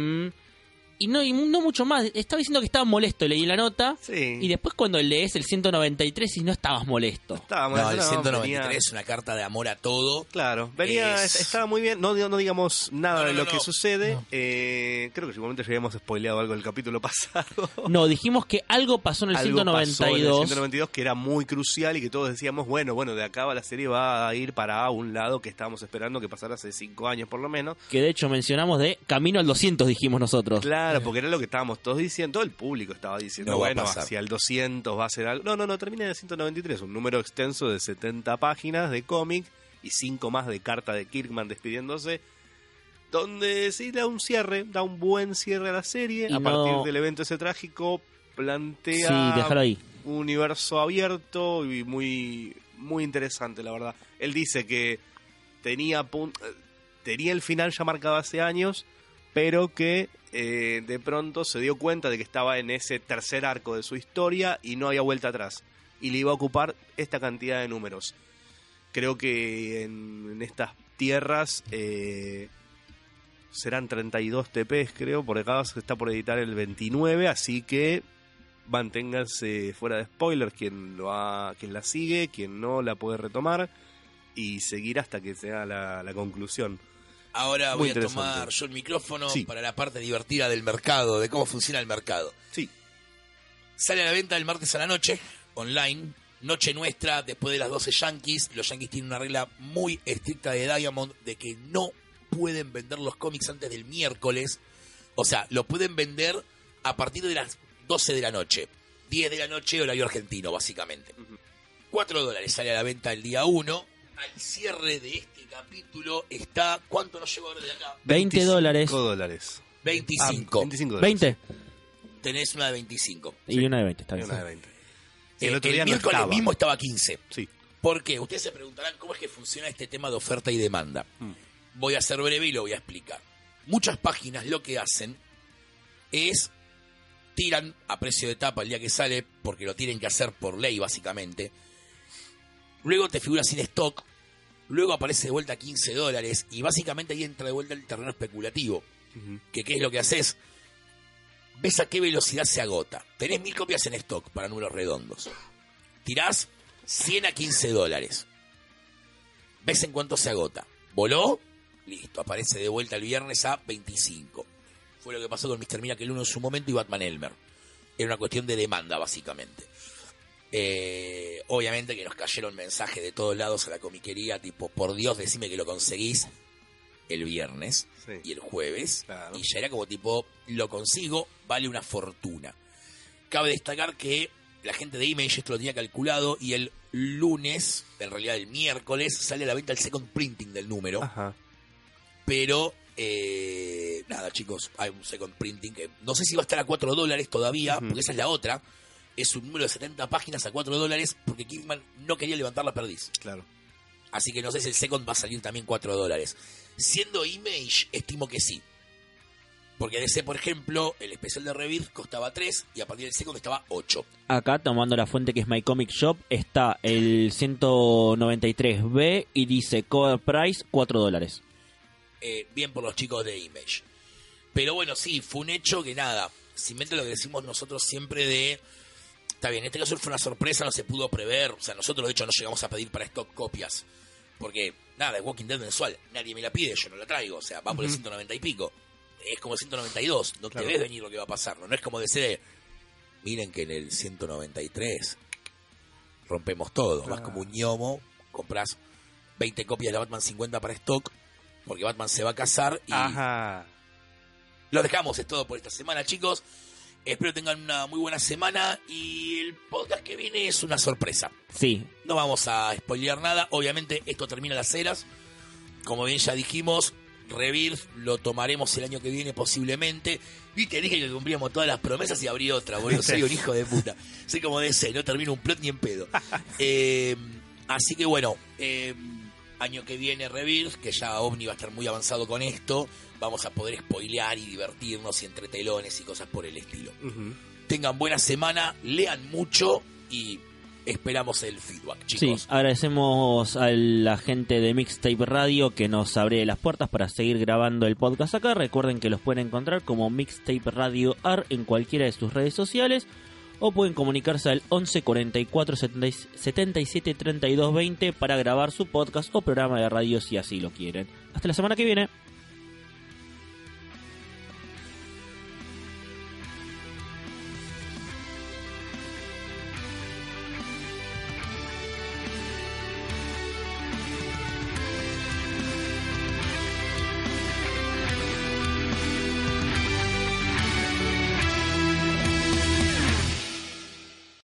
Y no, y no mucho más. Estaba diciendo que estaba molesto, leí la nota. Sí. Y después cuando lees el 193 y no estabas molesto. Estábamos, No, el no, 193 venía- es una carta de amor a todo. Claro, venía, Es- estaba muy bien, no, no digamos nada No, no, de lo no, que sucede, No. eh, creo que seguramente ya habíamos spoileado algo del capítulo pasado. No, dijimos que algo pasó en el Algo pasó en el 192. 192 que era muy crucial y que todos decíamos, bueno, bueno, de acá va la serie va a ir para un lado que estábamos esperando que pasara hace cinco años por lo menos. Que de hecho mencionamos de Camino al 200, dijimos nosotros. Claro, porque era lo que estábamos todos diciendo, todo el público estaba diciendo, No bueno, hacia el 200 va a ser algo. No, no, no, termina en el 193, un número extenso de 70 páginas de cómic y cinco más de carta de Kirkman despidiéndose. Donde sí da un cierre, da un buen cierre a la serie. Y a no- partir del evento ese trágico, plantea Sí, déjalo ahí. un universo abierto y muy muy interesante, la verdad. Él dice que tenía pun- eh, tenía el final ya marcado hace años, pero que eh, de pronto se dio cuenta de que estaba en ese tercer arco de su historia y no había vuelta atrás. Y le iba a ocupar esta cantidad de números. Creo que en, estas tierras eh, serán 32 TPs, creo, porque acá está por editar el 29, así que manténganse fuera de spoilers quien, lo ha, quien la sigue, quien no la puede retomar y seguir hasta que sea la, la conclusión. Ahora Muy voy a tomar yo el micrófono Sí. para la parte divertida del mercado, de cómo funciona el mercado. Sí, Sale a la venta el martes a la noche, online. Noche nuestra, después de las 12 Yankees. Los Yankees tienen una regla muy estricta de Diamond de que no pueden vender los cómics antes del miércoles. O sea, lo pueden vender a partir de las 12 de la noche. 10 de la noche, horario argentino, básicamente. 4 dólares sale a la venta el día 1. Al cierre de este capítulo está. ¿Cuánto nos ahora de acá? 20 dólares. 5 dólares. 25. Ah, 25 dólares. 20 Tenés una de 25. y una de 20, está Y bien. una de 20. Eh, El otro día no miércoles estaba. mismo estaba 15. Sí. ¿Por qué? Ustedes se preguntarán cómo es que funciona este tema de oferta y demanda. Mm. Voy a ser breve y lo voy a explicar. Muchas páginas lo que hacen es tiran a precio de tapa el día que sale, porque lo tienen que hacer por ley básicamente. Luego te figura sin stock, luego aparece de vuelta a 15 dólares y básicamente ahí entra de vuelta el terreno especulativo. Que qué es lo que haces, ves a qué velocidad se agota. Tenés mil copias en stock para números redondos. Tirás 100 a 15 dólares. Ves en cuánto se agota. Voló, listo, aparece de vuelta el viernes a 25. Fue lo que pasó con Mr. Miracle 1 en su momento y Batman Elmer. Era una cuestión de demanda, básicamente. Eh, obviamente que nos cayeron mensajes de todos lados a la comiquería, tipo, por Dios, decime que lo conseguís el viernes Sí. y el jueves. Claro. Y ya era como tipo, lo consigo, vale una fortuna. Cabe destacar que la gente de Image esto lo tenía calculado y el lunes, en realidad el miércoles, sale a la venta el second printing del número. Ajá. Pero, eh, nada, chicos, hay un second printing que no sé si va a estar a 4 dólares todavía, porque esa es la otra. Es un número de 70 páginas a 4 dólares porque Kickman no quería levantar la perdiz. Claro. Así que no sé si el second va a salir también 4 dólares. Siendo Image, estimo que sí. Porque DC, por ejemplo, el especial de Rebirth costaba 3 y a partir del second estaba 8. Acá, tomando la fuente que es My Comic Shop, está el 193B y dice Cover Price 4 dólares. Eh, bien por los chicos de Image. Pero bueno, sí, fue un hecho que nada, simplemente lo que decimos nosotros siempre de... Está bien, en este caso fue una sorpresa, no se pudo prever. O sea, nosotros de hecho no llegamos a pedir para stock copias. Porque, nada, es Walking Dead mensual. Nadie me la pide, yo no la traigo. O sea, va por el 190 y pico. Es como el 192. No Claro. te ves venir lo que va a pasar. No, No es como decir, de, miren que en el 193 rompemos todo. Vas Claro. como un ñomo, compras 20 copias de Batman 50 para stock. Porque Batman se va a casar y Ajá. lo dejamos, es todo por esta semana, chicos. Espero tengan una muy buena semana y el podcast que viene es una sorpresa. Sí, No vamos a spoilear nada. Obviamente esto termina las eras. Como bien ya dijimos, Rebirth lo tomaremos el año que viene posiblemente. Viste, dije que cumplíamos todas las promesas y abrí otra, boludo. Soy un hijo de puta. Soy como DC, no termino un plot ni en pedo. Eh, así que bueno, eh, año que viene Rebirth, que ya OVNI va a estar muy avanzado con esto. Vamos a poder spoilear y divertirnos y entre telones y cosas por el estilo. Tengan buena semana, lean mucho y esperamos el feedback, sí. chicos. Agradecemos a la gente de Mixtape Radio que nos abre las puertas para seguir grabando el podcast acá. Recuerden que los pueden encontrar como Mixtape Radio AR en cualquiera de sus redes sociales o pueden comunicarse al 11 44 70 77 32 20 para grabar su podcast o programa de radio si así lo quieren. Hasta la semana que viene.